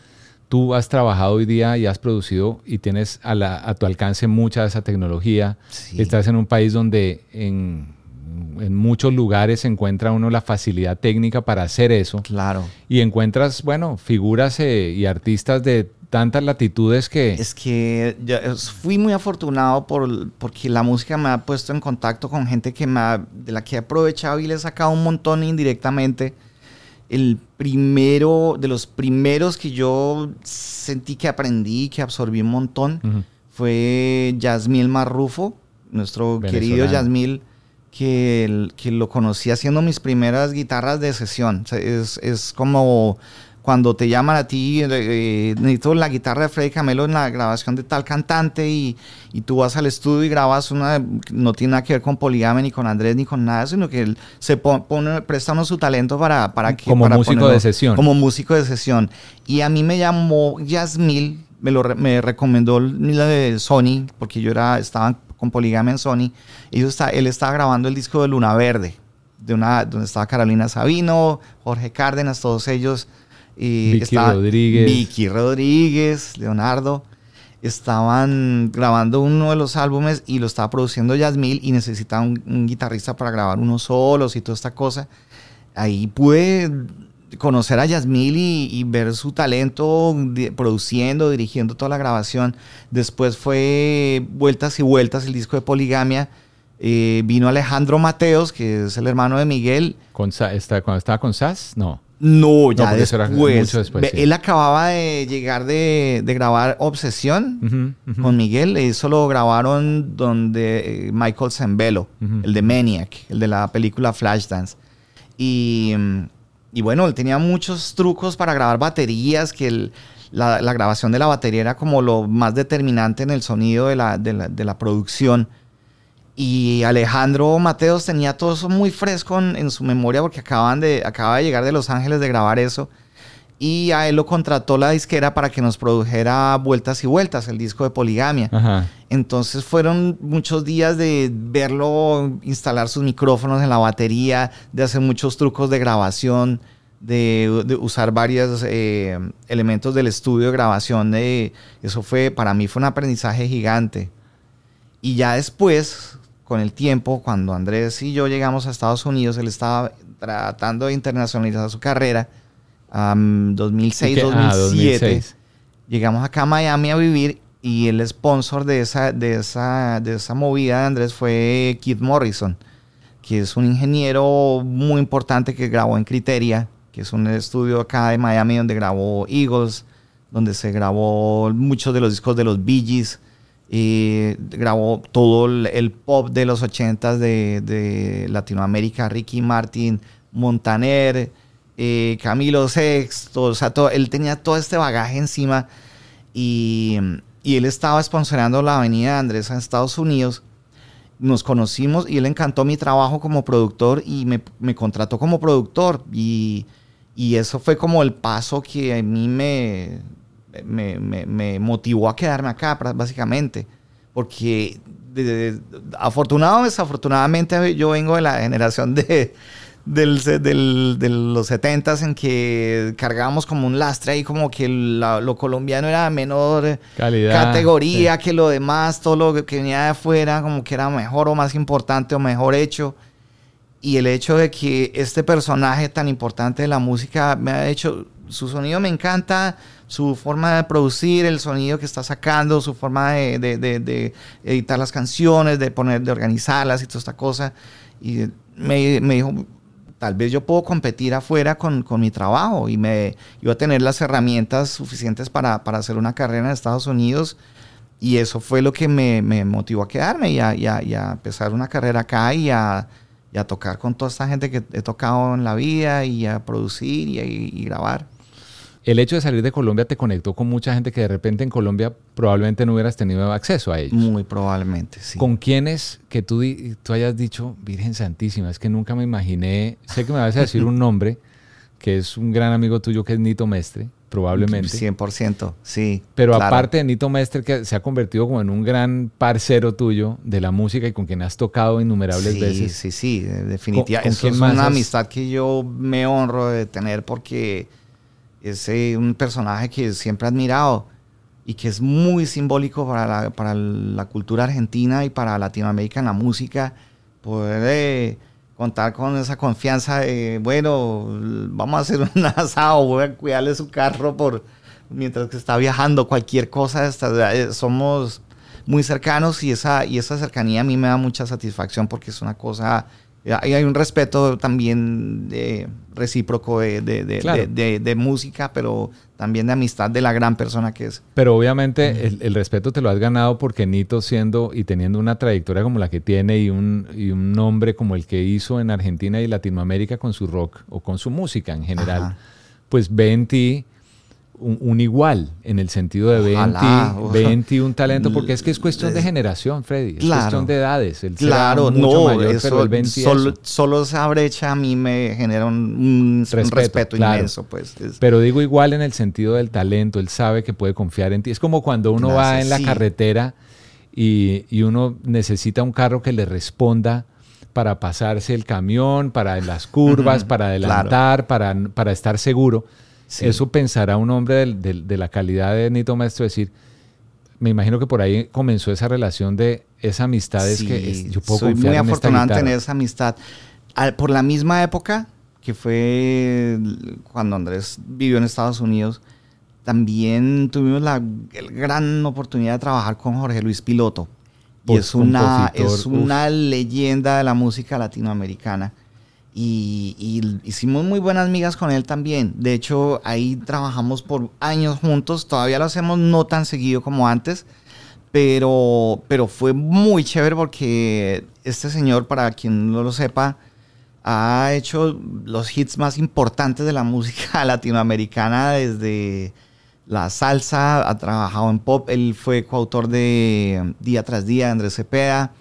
tú has trabajado hoy día y has producido y tienes a, tu alcance mucha de esa tecnología. Estás en un país donde en, en, muchos lugares encuentra uno la facilidad técnica para hacer eso. Claro. Y encuentras, bueno, figuras eh, y artistas de tantas latitudes que... Es que yo fui muy afortunado por, porque la música me ha puesto en contacto con gente que me de la que he aprovechado y le he sacado un montón indirectamente. El primero, de los primeros que yo sentí que aprendí, que absorbí un montón, fue Yasmil Marrufo, nuestro querido Yasmil, que, que lo conocí haciendo mis primeras guitarras de sesión. es, es como cuando te llaman a ti, eh, eh, necesito la guitarra de Freddy Camelo en la grabación de tal cantante y, y, tú vas al estudio y grabas una, no tiene nada que ver con Poligame ni con Andrés ni con nada, sino que él se pone, presta uno su talento para, para que... Como músico de sesión. Como músico de sesión. Y a mí me llamó Yasmil, me, lo, me recomendó la de Sony, porque yo era, estaba con Poligame en Sony, y está, él estaba grabando el disco de Luna Verde, de una, donde estaba Carolina Sabino, Jorge Cárdenas, todos ellos y Vicky Rodríguez. Vicky Rodríguez, Leonardo. Estaban grabando uno de los álbumes y lo estaba produciendo Yasmil y necesitaba un, guitarrista para grabar unos solos y toda esta cosa. Ahí pude conocer a Yasmil y, ver su talento produciendo, dirigiendo toda la grabación. Después fue Vueltas y Vueltas, el disco de Poligamia. Eh, vino Alejandro Mateos, que es el hermano de Miguel. ¿Con, está, ¿Cuando estaba con SAS? No. No, ya después. Él acababa de llegar de, grabar Obsesión con Miguel. Eso lo grabaron donde eh, Michael Zembello, el de Maniac, el de la película Flashdance. Y, y bueno, él tenía muchos trucos para grabar baterías, que la, grabación de la batería era como lo más determinante en el sonido de la, producción. Y Alejandro Mateos tenía todo eso muy fresco en, su memoria porque acaban de, acaba de llegar de Los Ángeles de grabar eso. Y a él lo contrató la disquera para que nos produjera Vueltas y Vueltas, el disco de Poligamia. Entonces fueron muchos días de verlo instalar sus micrófonos en la batería, de hacer muchos trucos de grabación, de, usar varios eh, elementos del estudio de grabación. De, eso fue, para mí fue un aprendizaje gigante. Y ya después, con el tiempo, cuando Andrés y yo llegamos a Estados Unidos, él estaba tratando de internacionalizar su carrera. 2006, 2007. Llegamos acá a Miami a vivir y el sponsor de esa, de esa, de esa movida de Andrés fue Keith Morrison, que es un ingeniero muy importante que grabó en Criteria, que es un estudio acá de Miami donde grabó Eagles, donde se grabó muchos de los discos de los Bee Gees, y grabó todo el, pop de los ochentas de, de Latinoamérica, Ricky Martin, Montaner, eh, Camilo Sexto, o sea, él tenía todo este bagaje encima y, él estaba sponsorando la Avenida Andrés en Estados Unidos. Nos conocimos y él encantó mi trabajo como productor y me, contrató como productor y, eso fue como el paso que a mí me, me, motivó a quedarme acá, básicamente. Porque afortunado o desafortunadamente yo vengo de la generación de, del, del, de los setentas en que cargábamos como un lastre ahí como que lo colombiano era menor categoría que lo demás, todo lo que venía de afuera como que era mejor o más importante o mejor hecho. Y el hecho de que este personaje tan importante de la música me ha hecho, su sonido me encanta, su forma de producir, el sonido que está sacando, su forma de, de, de, editar las canciones, de poner, de organizarlas y toda esta cosa. Y me, me dijo, tal vez yo puedo competir afuera con, con, mi trabajo y me iba a tener las herramientas suficientes para, para, hacer una carrera en Estados Unidos. Y eso fue lo que me, me motivó a quedarme y a, a, empezar una carrera acá y a, y a, tocar con toda esta gente que he tocado en la vida y a producir y grabar el hecho de salir de Colombia te conectó con mucha gente que de repente en Colombia probablemente no hubieras tenido acceso a ellos. Muy probablemente, sí. ¿Con quiénes que tú, tú hayas dicho, Virgen Santísima, es que nunca me imaginé, sé que me vas a decir un nombre, que es un gran amigo tuyo que es Nito Mestre, probablemente. 100%, sí. Pero aparte de Nito Mestre, que se ha convertido como en un gran parcero tuyo de la música y con quien has tocado innumerables veces. Sí, sí, sí, definitivamente. es una amistad que yo me honro de tener porque es eh, un personaje que siempre he admirado y que es muy simbólico para la, para la cultura argentina y para Latinoamérica en la música. Poder eh, contar con esa confianza de, bueno, vamos a hacer un *laughs* asado, voy a cuidarle su carro por, mientras que está viajando, cualquier cosa. Eh, somos muy cercanos y esa, y esa cercanía a mí me da mucha satisfacción porque es una cosa hay un respeto también de, recíproco de, de, música, pero también de amistad de la gran persona que es. Pero obviamente el, respeto te lo has ganado porque Nito siendo y teniendo una trayectoria como la que tiene y un, y un nombre como el que hizo en Argentina y Latinoamérica con su rock o con su música en general, pues ve en ti un, igual en el sentido de ve en, ti, un talento, porque es que es cuestión de generación, Freddy, es cuestión de edades. El claro, no, mayor, eso, solo, solo, esa brecha a mí me genera un, respeto, inmenso. Pues, Pero digo igual en el sentido del talento, él sabe que puede confiar en ti. Es como cuando uno va en la carretera y, y uno necesita un carro que le responda para pasarse el camión, para las curvas, para adelantar, para, para estar seguro. Eso pensará un hombre de, la calidad de Nito Maestro, decir, me imagino que por ahí comenzó esa relación de esa amistad, es que yo puedo soy muy afortunado en tener esa amistad. por la misma época que fue cuando Andrés vivió en Estados Unidos, también tuvimos la gran oportunidad de trabajar con Jorge Luis Piloto. Y es una, es una leyenda de la música latinoamericana. Y, hicimos muy buenas amigas con él también. De hecho, ahí trabajamos por años juntos. Todavía lo hacemos no tan seguido como antes, pero, pero fue muy chévere porque este señor, para quien no lo sepa, ha hecho los hits más importantes de la *laughs* música latinoamericana desde la salsa, ha trabajado en pop. Él fue coautor de Día tras Día, Andrés Cepeda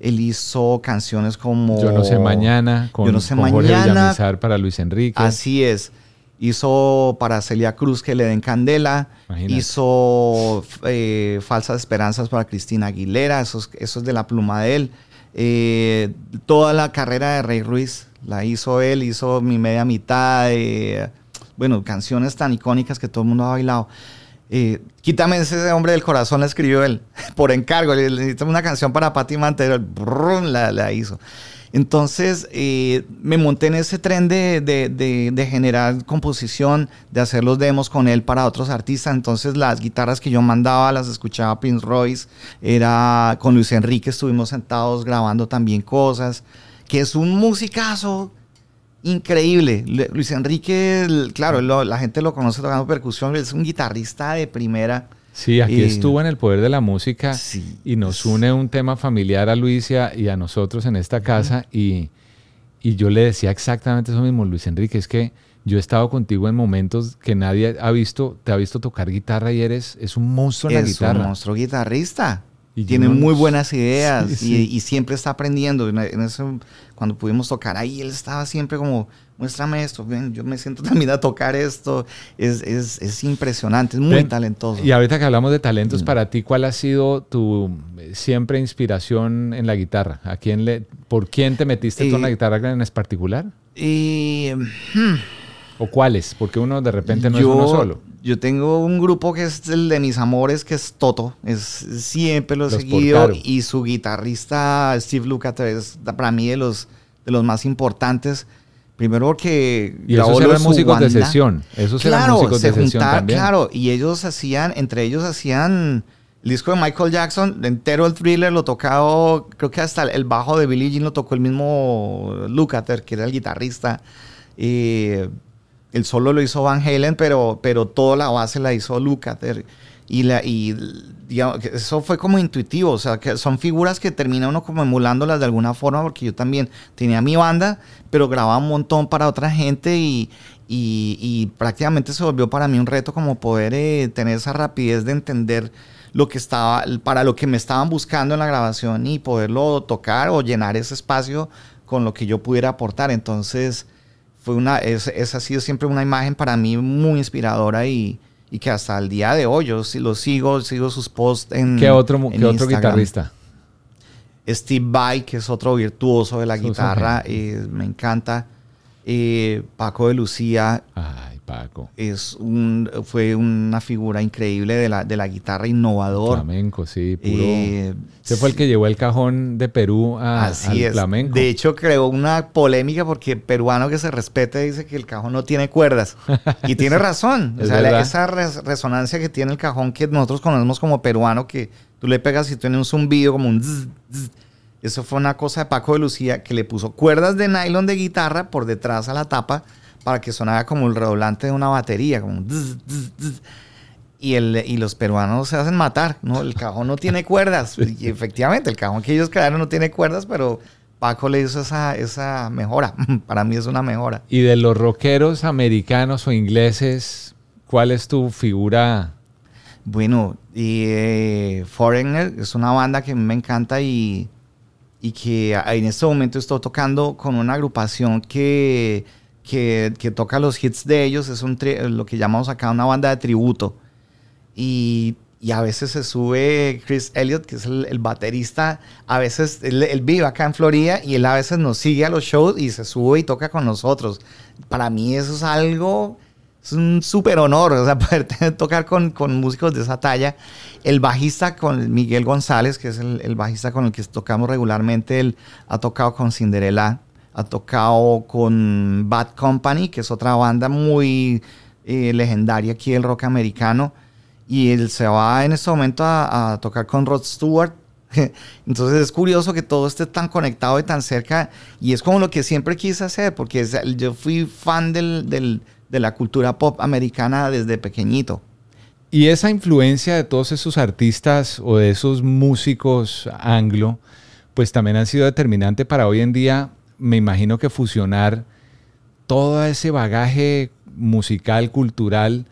él hizo canciones como Yo no sé mañana, con, Yo no sé mañana, para Luis Enrique. Así es. Hizo para Celia Cruz que le den candela. Hizo eh, Falsas Esperanzas para Cristina Aguilera. Eso es, de la pluma de él. Eh, toda la carrera de Rey Ruiz la hizo él. Hizo Mi Media Mitad. bueno, canciones tan icónicas que todo el mundo ha bailado. Quítame ese hombre del corazón, la escribió él, *laughs* por encargo. Le necesitamos una canción para Patti Mantero, la, hizo. Entonces eh, me monté en ese tren de, de, de, generar composición, de hacer los demos con él para otros artistas. Entonces las guitarras que yo mandaba las escuchaba Prince Royce, era con Luis Enrique estuvimos sentados grabando también cosas, que es un musicazo increíble. Luis Enrique, claro, la gente lo conoce tocando percusión, es un guitarrista de primera. Sí, aquí estuvo en el poder de la música y nos une un tema familiar a Luis y a, nosotros en esta casa y, yo le decía exactamente eso mismo, Luis Enrique, es que yo he estado contigo en momentos que nadie ha visto, te ha visto tocar guitarra y eres es un monstruo en la guitarra. Es un monstruo guitarrista. Y Tiene muy buenas ideas Y, siempre está aprendiendo. En eso, cuando pudimos tocar ahí, él estaba siempre como, muéstrame esto, yo me siento *laughs* también a tocar esto. Es, es, es impresionante, es muy talentoso. Y ahorita que hablamos de talentos, mm. para ti, ¿cuál ha sido tu siempre inspiración en la guitarra? ¿A quién le, ¿Por quién te metiste tú en la guitarra en particular? Y, hmm. ¿O cuáles? Porque uno de repente no es uno solo. Yo tengo un grupo que es el de mis amores, que es Toto. Es, siempre lo he seguido. Y su guitarrista, Steve Lukather, es para mí de los, de los más importantes. Primero porque y esos eran músicos de sesión. Esos claro, músicos de sesión también. Claro, y ellos hacían, entre ellos hacían el disco de Michael Jackson, entero el thriller lo tocaba, creo que hasta el bajo de Billie Jean lo tocó el mismo Lukather, que era el guitarrista. Y el solo lo hizo Van Halen, pero, pero toda la base la hizo Lukather. Y, la, y eso fue como intuitivo, o sea, que son figuras que termina uno como emulándolas de alguna forma, porque yo también tenía mi banda, pero grababa un montón para otra gente y, y, prácticamente se volvió para mí un reto como poder eh, tener esa rapidez de entender lo que estaba, para lo que me estaban buscando en la grabación y poderlo tocar o llenar ese espacio con lo que yo pudiera aportar. Entonces, fue una, es, ha sido siempre una imagen para mí muy inspiradora y, y que hasta el día de hoy yo lo sigo, sigo sus posts en ¿Qué otro, ¿qué otro guitarrista? Steve Vai, que es otro virtuoso de la guitarra, eh, me encanta. Eh, Paco de Lucía. Ay, Paco. Es un, fue una figura increíble de la, de la guitarra innovador. Flamenco, sí, puro. Eh, Ese fue el que llevó el cajón de Perú a, así al flamenco. De hecho, creó una polémica porque peruano que se respete dice que el cajón no tiene cuerdas. *laughs* y tiene razón. o sea, esa resonancia que tiene el cajón que nosotros conocemos como peruano, que tú le pegas y tiene un zumbido como un eso fue una cosa de Paco de Lucía que le puso cuerdas de nylon de guitarra por detrás a la tapa para que sonara como el redoblante de una batería, como y, el, y los peruanos se hacen matar, ¿no? El cajón no tiene cuerdas. Y efectivamente, el cajón que ellos crearon no tiene cuerdas, pero Paco le hizo esa, esa mejora. *laughs* Para mí es una mejora. Y de los rockeros americanos o ingleses, ¿cuál es tu figura? Bueno, y, eh, Foreigner es una banda que me encanta y y que en este momento estoy tocando con una agrupación que, que, toca los hits de ellos, es un lo que llamamos acá una banda de tributo. Y, y a veces se sube Chris Elliott, que es el, baterista, a veces él, él, vive acá en Florida y él a veces nos sigue a los shows y se sube y toca con nosotros. Para mí eso es algo es un súper honor, o sea, *laughs* poder tocar con, con, músicos de esa talla. El bajista con Miguel González, que es el, el, bajista con el que tocamos regularmente, él ha tocado con Cinderella, ha tocado con Bad Company, que es otra banda muy eh, legendaria aquí del rock americano. Y él se va en este momento a, a tocar con Rod Stewart, *laughs* entonces es curioso que todo esté tan conectado y tan cerca y es como lo que siempre quise hacer porque yo fui fan del, del, de la cultura pop americana desde pequeñito. Y esa influencia de todos esos artistas o de esos músicos anglo, pues también han sido determinante para hoy en día, me imagino que fusionar todo ese bagaje musical, cultural,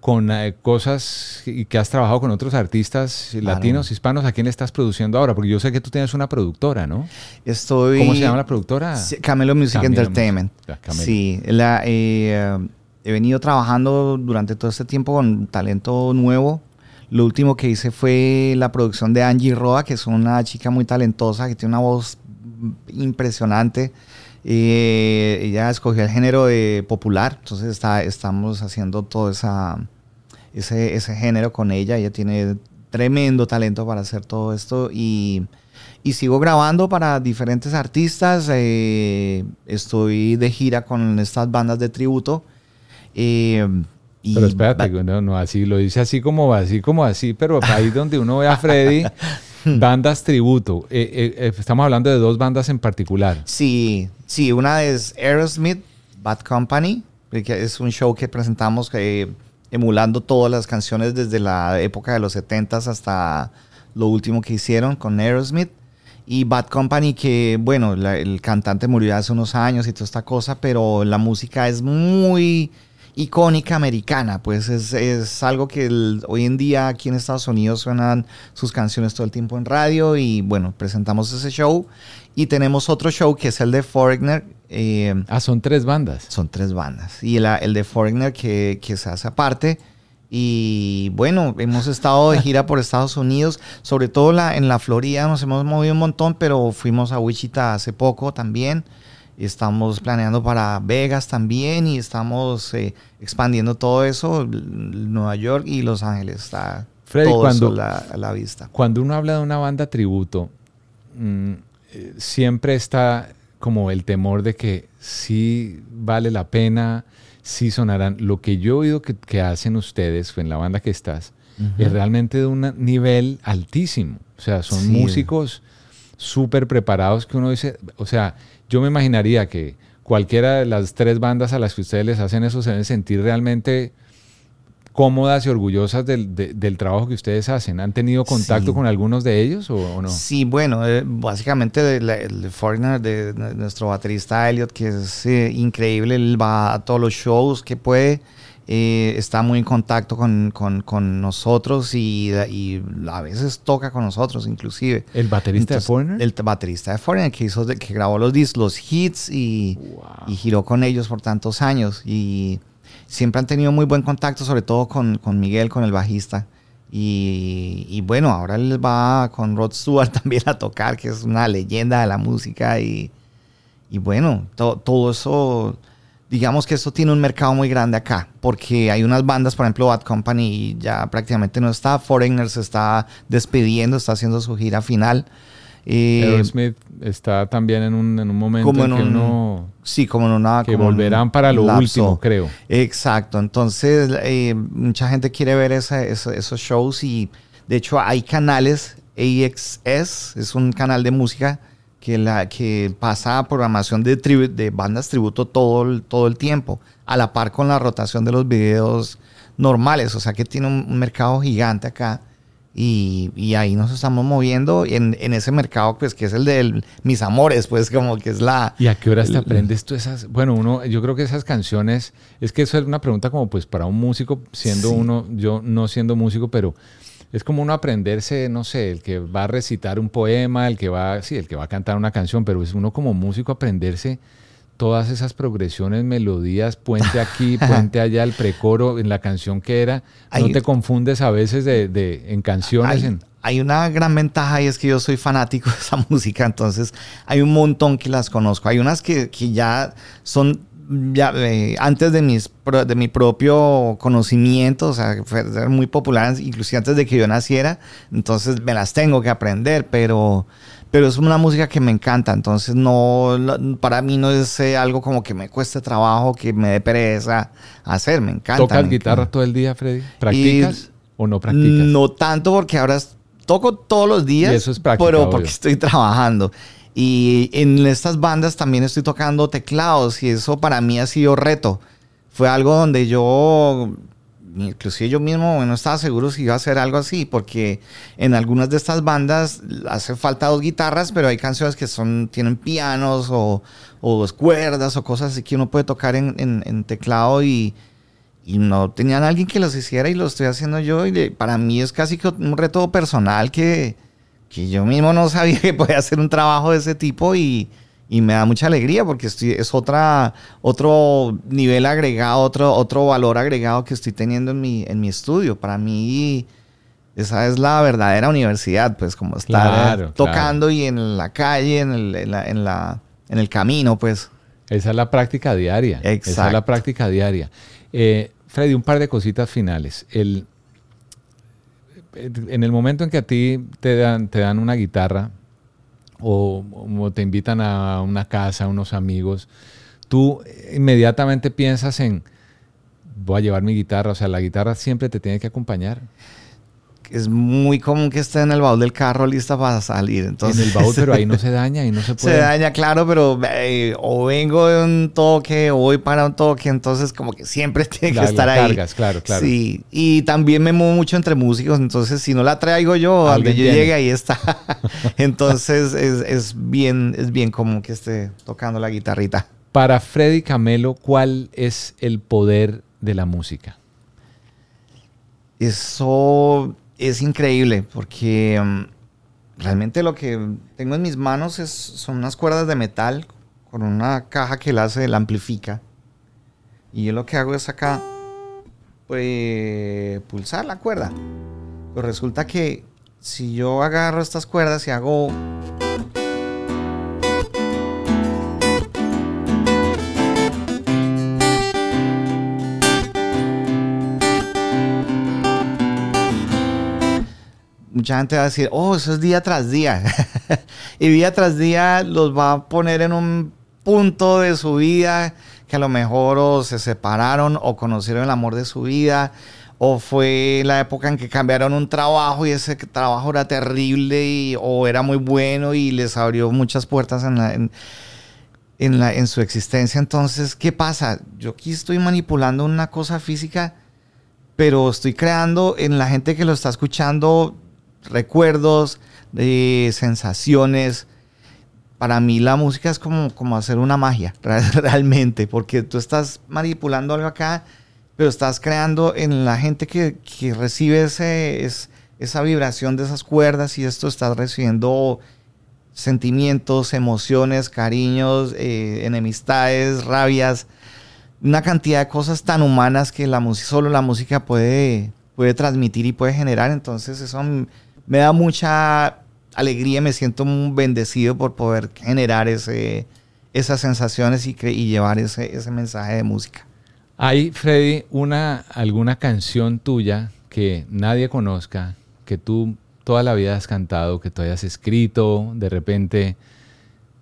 con eh, cosas y que has trabajado con otros artistas latinos, hispanos, ¿a quién le estás produciendo ahora? Porque yo sé que tú tienes una productora, ¿no? Estoy... ¿Cómo se llama la productora? Camelo Music Entertainment. Sí, la, eh, he venido trabajando durante todo este tiempo con talento nuevo. Lo último que hice fue la producción de Angie Roa, que es una chica muy talentosa, que tiene una voz impresionante. Eh, ella escogió el género de popular, entonces está, estamos haciendo todo esa, ese, ese género con ella. Ella tiene tremendo talento para hacer todo esto y, y sigo grabando para diferentes artistas. eh, estoy de gira con estas bandas de tributo. eh, y Pero espérate, no, no, así lo dice así como así como así, pero ahí donde uno ve a Freddy, *laughs* bandas tributo. Eh, eh, eh, estamos hablando de dos bandas en particular. Sí, sí, una es Aerosmith, Bad Company, que es un show que presentamos eh, emulando todas las canciones desde la época de los 70s hasta lo último que hicieron con Aerosmith. Y Bad Company, que bueno, la- el cantante murió hace unos años y toda esta cosa, pero la música es muy icónica americana, pues es, es algo que el- hoy en día aquí en Estados Unidos suenan sus canciones todo el tiempo en radio y bueno, presentamos ese show y tenemos otro show que es el de Foreigner, eh, Ah, son tres bandas. son tres bandas y la- el de Foreigner que, que se hace aparte y bueno, hemos estado de gira por Estados Unidos, sobre todo la, en la Florida nos hemos movido un montón, pero fuimos a Wichita hace poco también. Y Estamos planeando para Vegas también y estamos eh, expandiendo todo eso. Nueva York y Los Ángeles está Freddy, todo cuando- eso la- a la vista. Cuando uno habla de una banda tributo, mm, eh, siempre está como el temor de que sí vale la pena, sí sonarán. Lo que yo he oído que, que hacen ustedes en la banda que estás es realmente de un nivel altísimo. O sea, son Sí. músicos súper preparados que uno dice, o sea, yo me imaginaría que cualquiera de las tres bandas a las que ustedes les hacen eso se deben sentir realmente cómodas y orgullosas del, de- del trabajo que ustedes hacen. ¿Han tenido contacto Sí. con algunos de ellos o, o no? Sí, bueno, eh, básicamente el Foreigner, de, de nuestro baterista Elliot, que es eh, increíble, él va a todos los shows que puede, eh, está muy en contacto con, con- con nosotros y, y a veces toca con nosotros inclusive. ¿El baterista Entonces, de Foreigner? El baterista de Foreigner, que, hizo, que grabó los, dis- los hits y, y giró con ellos por tantos años. Y siempre han tenido muy buen contacto, sobre todo con, con Miguel, con el bajista. Y, y bueno, ahora él va con Rod Stewart *laughs* también a tocar, que es una leyenda de la música. Y, y bueno, to- todo eso, digamos que esto tiene un mercado muy grande acá, porque hay unas bandas, por ejemplo, Bad Company ya prácticamente no está, Foreigner se está despidiendo, está haciendo su gira final. Eh, Aerosmith está también en un, en un momento como en en que un- uno... sí, como en una... Que volverán para lo lapso. último, creo. Exacto, entonces eh, mucha gente quiere ver esa- esa- esos shows y de hecho hay canales, AXS es un canal de música que, la, que pasa programación de, tribu- de bandas tributo todo el, todo el tiempo, a la par con la rotación de los videos normales, o sea que tiene un, un mercado gigante acá. Y, y ahí nos estamos moviendo en, en ese mercado, pues que es el de mis amores, pues como que es la... ¿Y a qué horas te aprendes tú esas? Bueno, uno, yo creo que esas canciones, es que eso es una pregunta como pues para un músico, siendo Sí. uno, yo no siendo músico, pero es como uno aprenderse, no sé, el que va a recitar un poema, el que va, sí, el que va a cantar una canción, pero es uno como músico aprenderse todas esas progresiones, melodías, puente aquí, *laughs* puente allá, el precoro, en la canción que era. ¿No Hay- te confundes a veces de, de- en canciones? hay, en- hay una gran ventaja y es que yo soy fanático *laughs* de esa música, entonces hay un montón que las conozco. Hay unas que, que ya son ya, eh, antes de, mis, de mi propio conocimiento, o sea, fueron muy populares, inclusive antes de que yo naciera, entonces me las tengo que aprender, pero, pero es una música que me encanta, entonces no, para mí no es eh, algo como que me cueste trabajo, que me dé pereza hacer, me encanta. ¿Tocas me guitarra encanta. todo el día, Freddy? ¿Practicas o no practicas? No tanto porque ahora toco todos los días, Y eso es práctica, pero obvio. porque estoy trabajando. Y en estas bandas también estoy tocando teclados y eso para mí ha sido reto. Fue algo donde yo, inclusive yo mismo no estaba seguro si iba a hacer algo así, porque en algunas de estas bandas hace falta dos guitarras, pero hay canciones que son, tienen pianos o, o dos cuerdas o cosas así que uno puede tocar en, en- teclado y, no tenían alguien que los hiciera y lo estoy haciendo yo y para mí es casi que un reto personal que, que yo mismo no sabía que podía hacer un trabajo de ese tipo y, y me da mucha alegría porque estoy, es otra, otro nivel agregado, otro, otro valor agregado que estoy teniendo en mi, en mi estudio. Para mí esa es la verdadera universidad, pues como estar Claro, tocando y en la calle, en el, en la, en la- en el camino, pues. Esa es la práctica diaria. Esa es la Exacto. práctica diaria. Eh, Freddy, un par de cositas finales. El, en el momento en que a ti te dan, te dan una guitarra o, o te invitan a una casa, unos amigos, tú inmediatamente piensas en, voy a llevar mi guitarra, o sea, la guitarra siempre te tiene que acompañar es muy común que esté en el baúl del carro lista para salir. Entonces, en el baúl, pero ahí no *laughs* se daña y no se puede. Se daña, claro, pero eh, o vengo de un toque o voy para un toque, entonces como que siempre *laughs* tiene que estar ahí. Cargas, claro, claro. Sí, y también me muevo mucho entre músicos, entonces si no la traigo yo, donde yo llegue ahí está. *laughs* entonces es, es, bien, es bien común que esté tocando la guitarrita. Para Freddy Camelo, ¿cuál es el poder de la música? Eso es increíble porque mm, realmente lo que tengo en mis manos es, son unas cuerdas de metal con una caja que la hace, la amplifica. Y yo lo que hago es acá, pues, pulsar la cuerda. Pero resulta que si yo agarro estas cuerdas y hago mucha gente va a decir, oh, eso es día tras día. *laughs* y día tras día los va a poner en un punto de su vida que a lo mejor o se separaron o conocieron el amor de su vida o fue la época en que cambiaron un trabajo y ese trabajo era terrible o era muy bueno y les abrió muchas puertas en, la, en, la, en su existencia. Entonces, ¿qué pasa? Yo aquí estoy manipulando una cosa física, pero estoy creando en la gente que lo está escuchando recuerdos, de sensaciones. Para mí la música es como, como hacer una magia, *laughs* realmente, porque tú estás manipulando algo acá, pero estás creando en la gente que, que recibe ese, esa vibración de esas cuerdas y esto estás recibiendo sentimientos, emociones, cariños, eh, enemistades, rabias, una cantidad de cosas tan humanas que la solo la música puede, puede transmitir y puede generar. Entonces eso me da mucha alegría, me siento muy bendecido por poder generar ese, esas sensaciones y, y llevar ese, ese, mensaje de música. ¿Hay, Freddy, una, alguna canción tuya que nadie conozca, que tú toda la vida has cantado, que tú hayas escrito de repente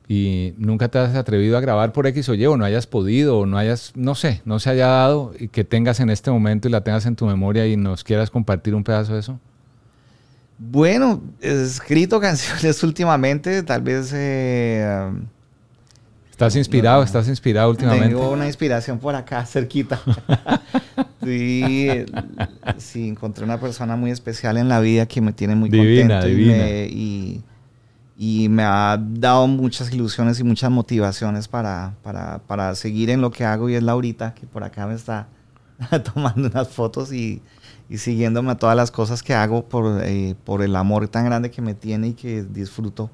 y nunca te has atrevido a grabar por X o Y o no hayas podido o no hayas, no sé, no se haya dado y que tengas en este momento y la tengas en tu memoria y nos quieras compartir un pedazo de eso? Bueno, he escrito *laughs* canciones últimamente, tal vez... Eh, ¿Estás inspirado? ¿Estás inspirado últimamente? Tengo una inspiración por acá, cerquita. *laughs* sí, sí, encontré una persona muy especial en la vida que me tiene muy contento Y, y, me, ha dado muchas ilusiones y muchas motivaciones para, para, para seguir en lo que hago y es Laurita, que por acá me está *laughs* tomando unas fotos y y siguiéndome a todas las cosas que hago por, eh, por el amor tan grande que me tiene y que disfruto.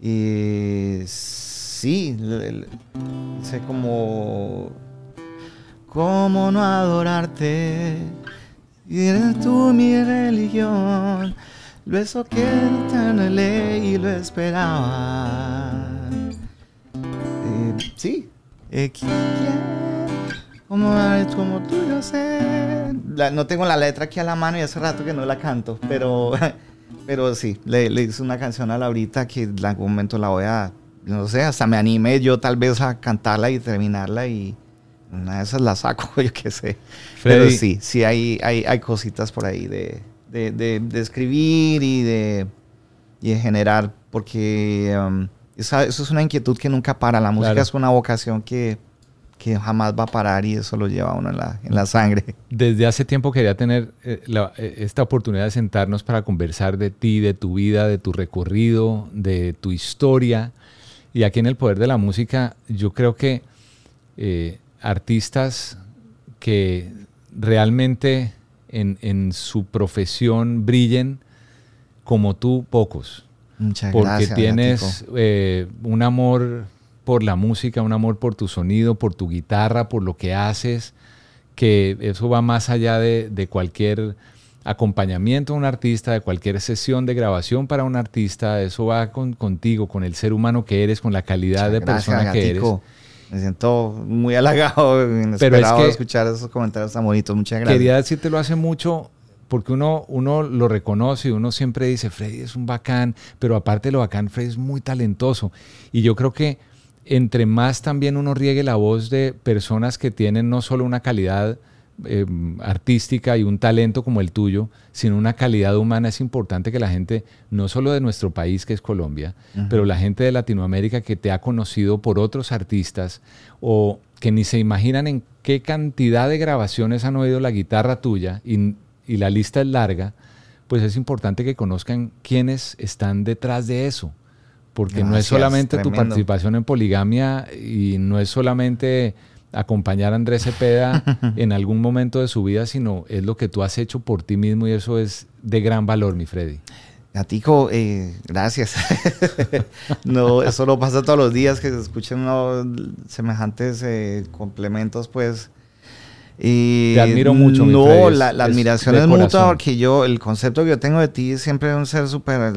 Y sí, sé como... ¿Cómo no adorarte? Y eres tú mi religión. Lo eso que tan y lo esperaba. Eh, sí. Eh, como, como tú yo sé. no tengo la letra aquí a la mano y hace rato que no la canto, pero, *laughs* pero sí, le, hice una canción a Laurita que en algún momento la voy a, no sé, hasta me anime yo tal vez a cantarla y terminarla y una de esas la saco, *laughs* yo qué sé. pero sí, sí hay, hay, hay cositas por ahí de, de, de, escribir y de, y de generar, porque um, eso es una inquietud que nunca para. La música es una vocación que que jamás va a parar y eso lo lleva uno en la, en la sangre. Desde hace tiempo quería tener eh, eh, esta oportunidad de sentarnos para conversar de ti, de tu vida, de tu recorrido, de tu historia. Y aquí en el Poder de la Música yo creo que eh, artistas que realmente en, en, su profesión brillen como tú, pocos. Muchas porque tienes un amor por la música, un amor por tu sonido, por tu guitarra, por lo que haces, que eso va más allá de, cualquier acompañamiento a un artista, de cualquier sesión de grabación para un artista, eso va contigo, con el ser humano que eres, con la calidad de persona que eres. Me siento muy halagado, *laughs* Pero es que escuchar esos comentarios tan bonitos. Muchas gracias. Quería decírtelo hace mucho porque uno, uno lo reconoce y uno siempre dice, Freddy es un bacán, pero aparte de lo bacán, Freddy es muy talentoso. Y yo creo que entre más también uno riegue la voz de personas que tienen no solo una calidad eh, artística y un talento como el tuyo, sino una calidad humana, es importante que la gente, no solo de nuestro país, que es Colombia, pero la gente de Latinoamérica que te ha conocido por otros artistas o que ni se imaginan en qué cantidad de grabaciones han oído la guitarra tuya y, y la lista es larga, pues es importante que conozcan quiénes están detrás de eso porque no es solamente tu participación en poligamia y no es solamente acompañar a Andrés Cepeda *laughs* en algún momento de su vida, sino es lo que tú has hecho por ti mismo y eso es de gran valor, mi Freddy. Gatico, eh, gracias. *laughs* no, eso no pasa todos los días que se escuchen semejantes eh, complementos, pues y Te admiro mucho. No, la, admiración es, mutua porque yo, el concepto que yo tengo de ti es siempre un ser súper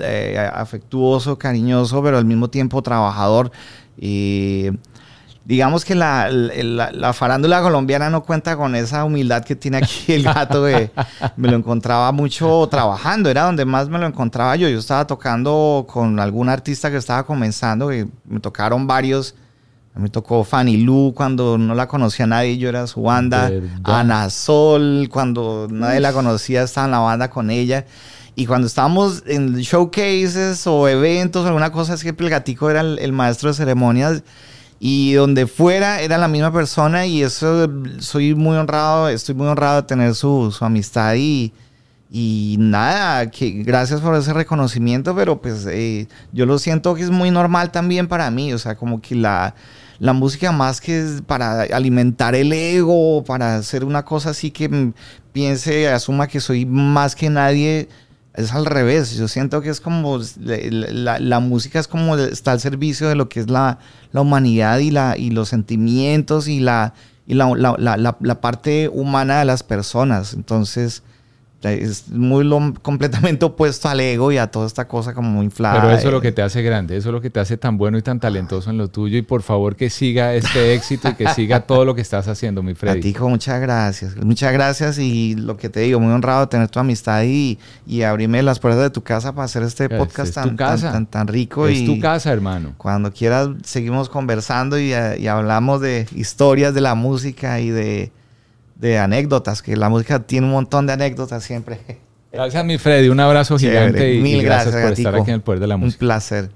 eh, afectuoso, cariñoso, pero al mismo tiempo trabajador. Y digamos que la, la, farándula colombiana no cuenta con esa humildad que tiene aquí el gato. De, me lo encontraba mucho trabajando, era donde más me lo encontraba yo. Yo estaba tocando con algún artista que estaba comenzando, y me tocaron varios a mí me tocó Fanny Lu cuando no la conocía nadie, yo era su banda. Ana Sol, cuando nadie la conocía, estaba en la banda con ella. Y cuando estábamos en showcases o eventos o alguna cosa, siempre el gatico era el, maestro de ceremonias. Y donde fuera era la misma persona y eso soy muy honrado, estoy muy honrado de tener su, su amistad y, y nada, que gracias por ese reconocimiento, pero pues eh, yo lo siento que es muy normal también para mí, o sea, como que la, la música más que para alimentar el ego, para hacer una cosa así que piense, asuma que soy más que nadie, es al revés. Yo siento que es como, la, música es como está al servicio de lo que es la, humanidad y, la, y los sentimientos y, la, y la, parte humana de las personas. Entonces, es muy completamente opuesto al ego y a toda esta cosa como inflada. Pero eso es lo que te hace grande, eso es lo que te hace tan bueno y tan talentoso en lo tuyo. Y por favor que siga este éxito y que siga todo lo que estás haciendo, mi Freddy. A ti, hijo, muchas gracias. Muchas gracias y lo que te digo, muy honrado de tener tu amistad y, y abrirme las puertas de tu casa para hacer este podcast tan, tan, tan, rico. Es tu casa, hermano. Cuando quieras, seguimos conversando y hablamos de historias de la música y de de anécdotas, que la música tiene un montón de anécdotas siempre. Gracias, mi Freddy. Un abrazo gigante y, Mil gracias, por estar aquí en el Poder de la Música. Un placer.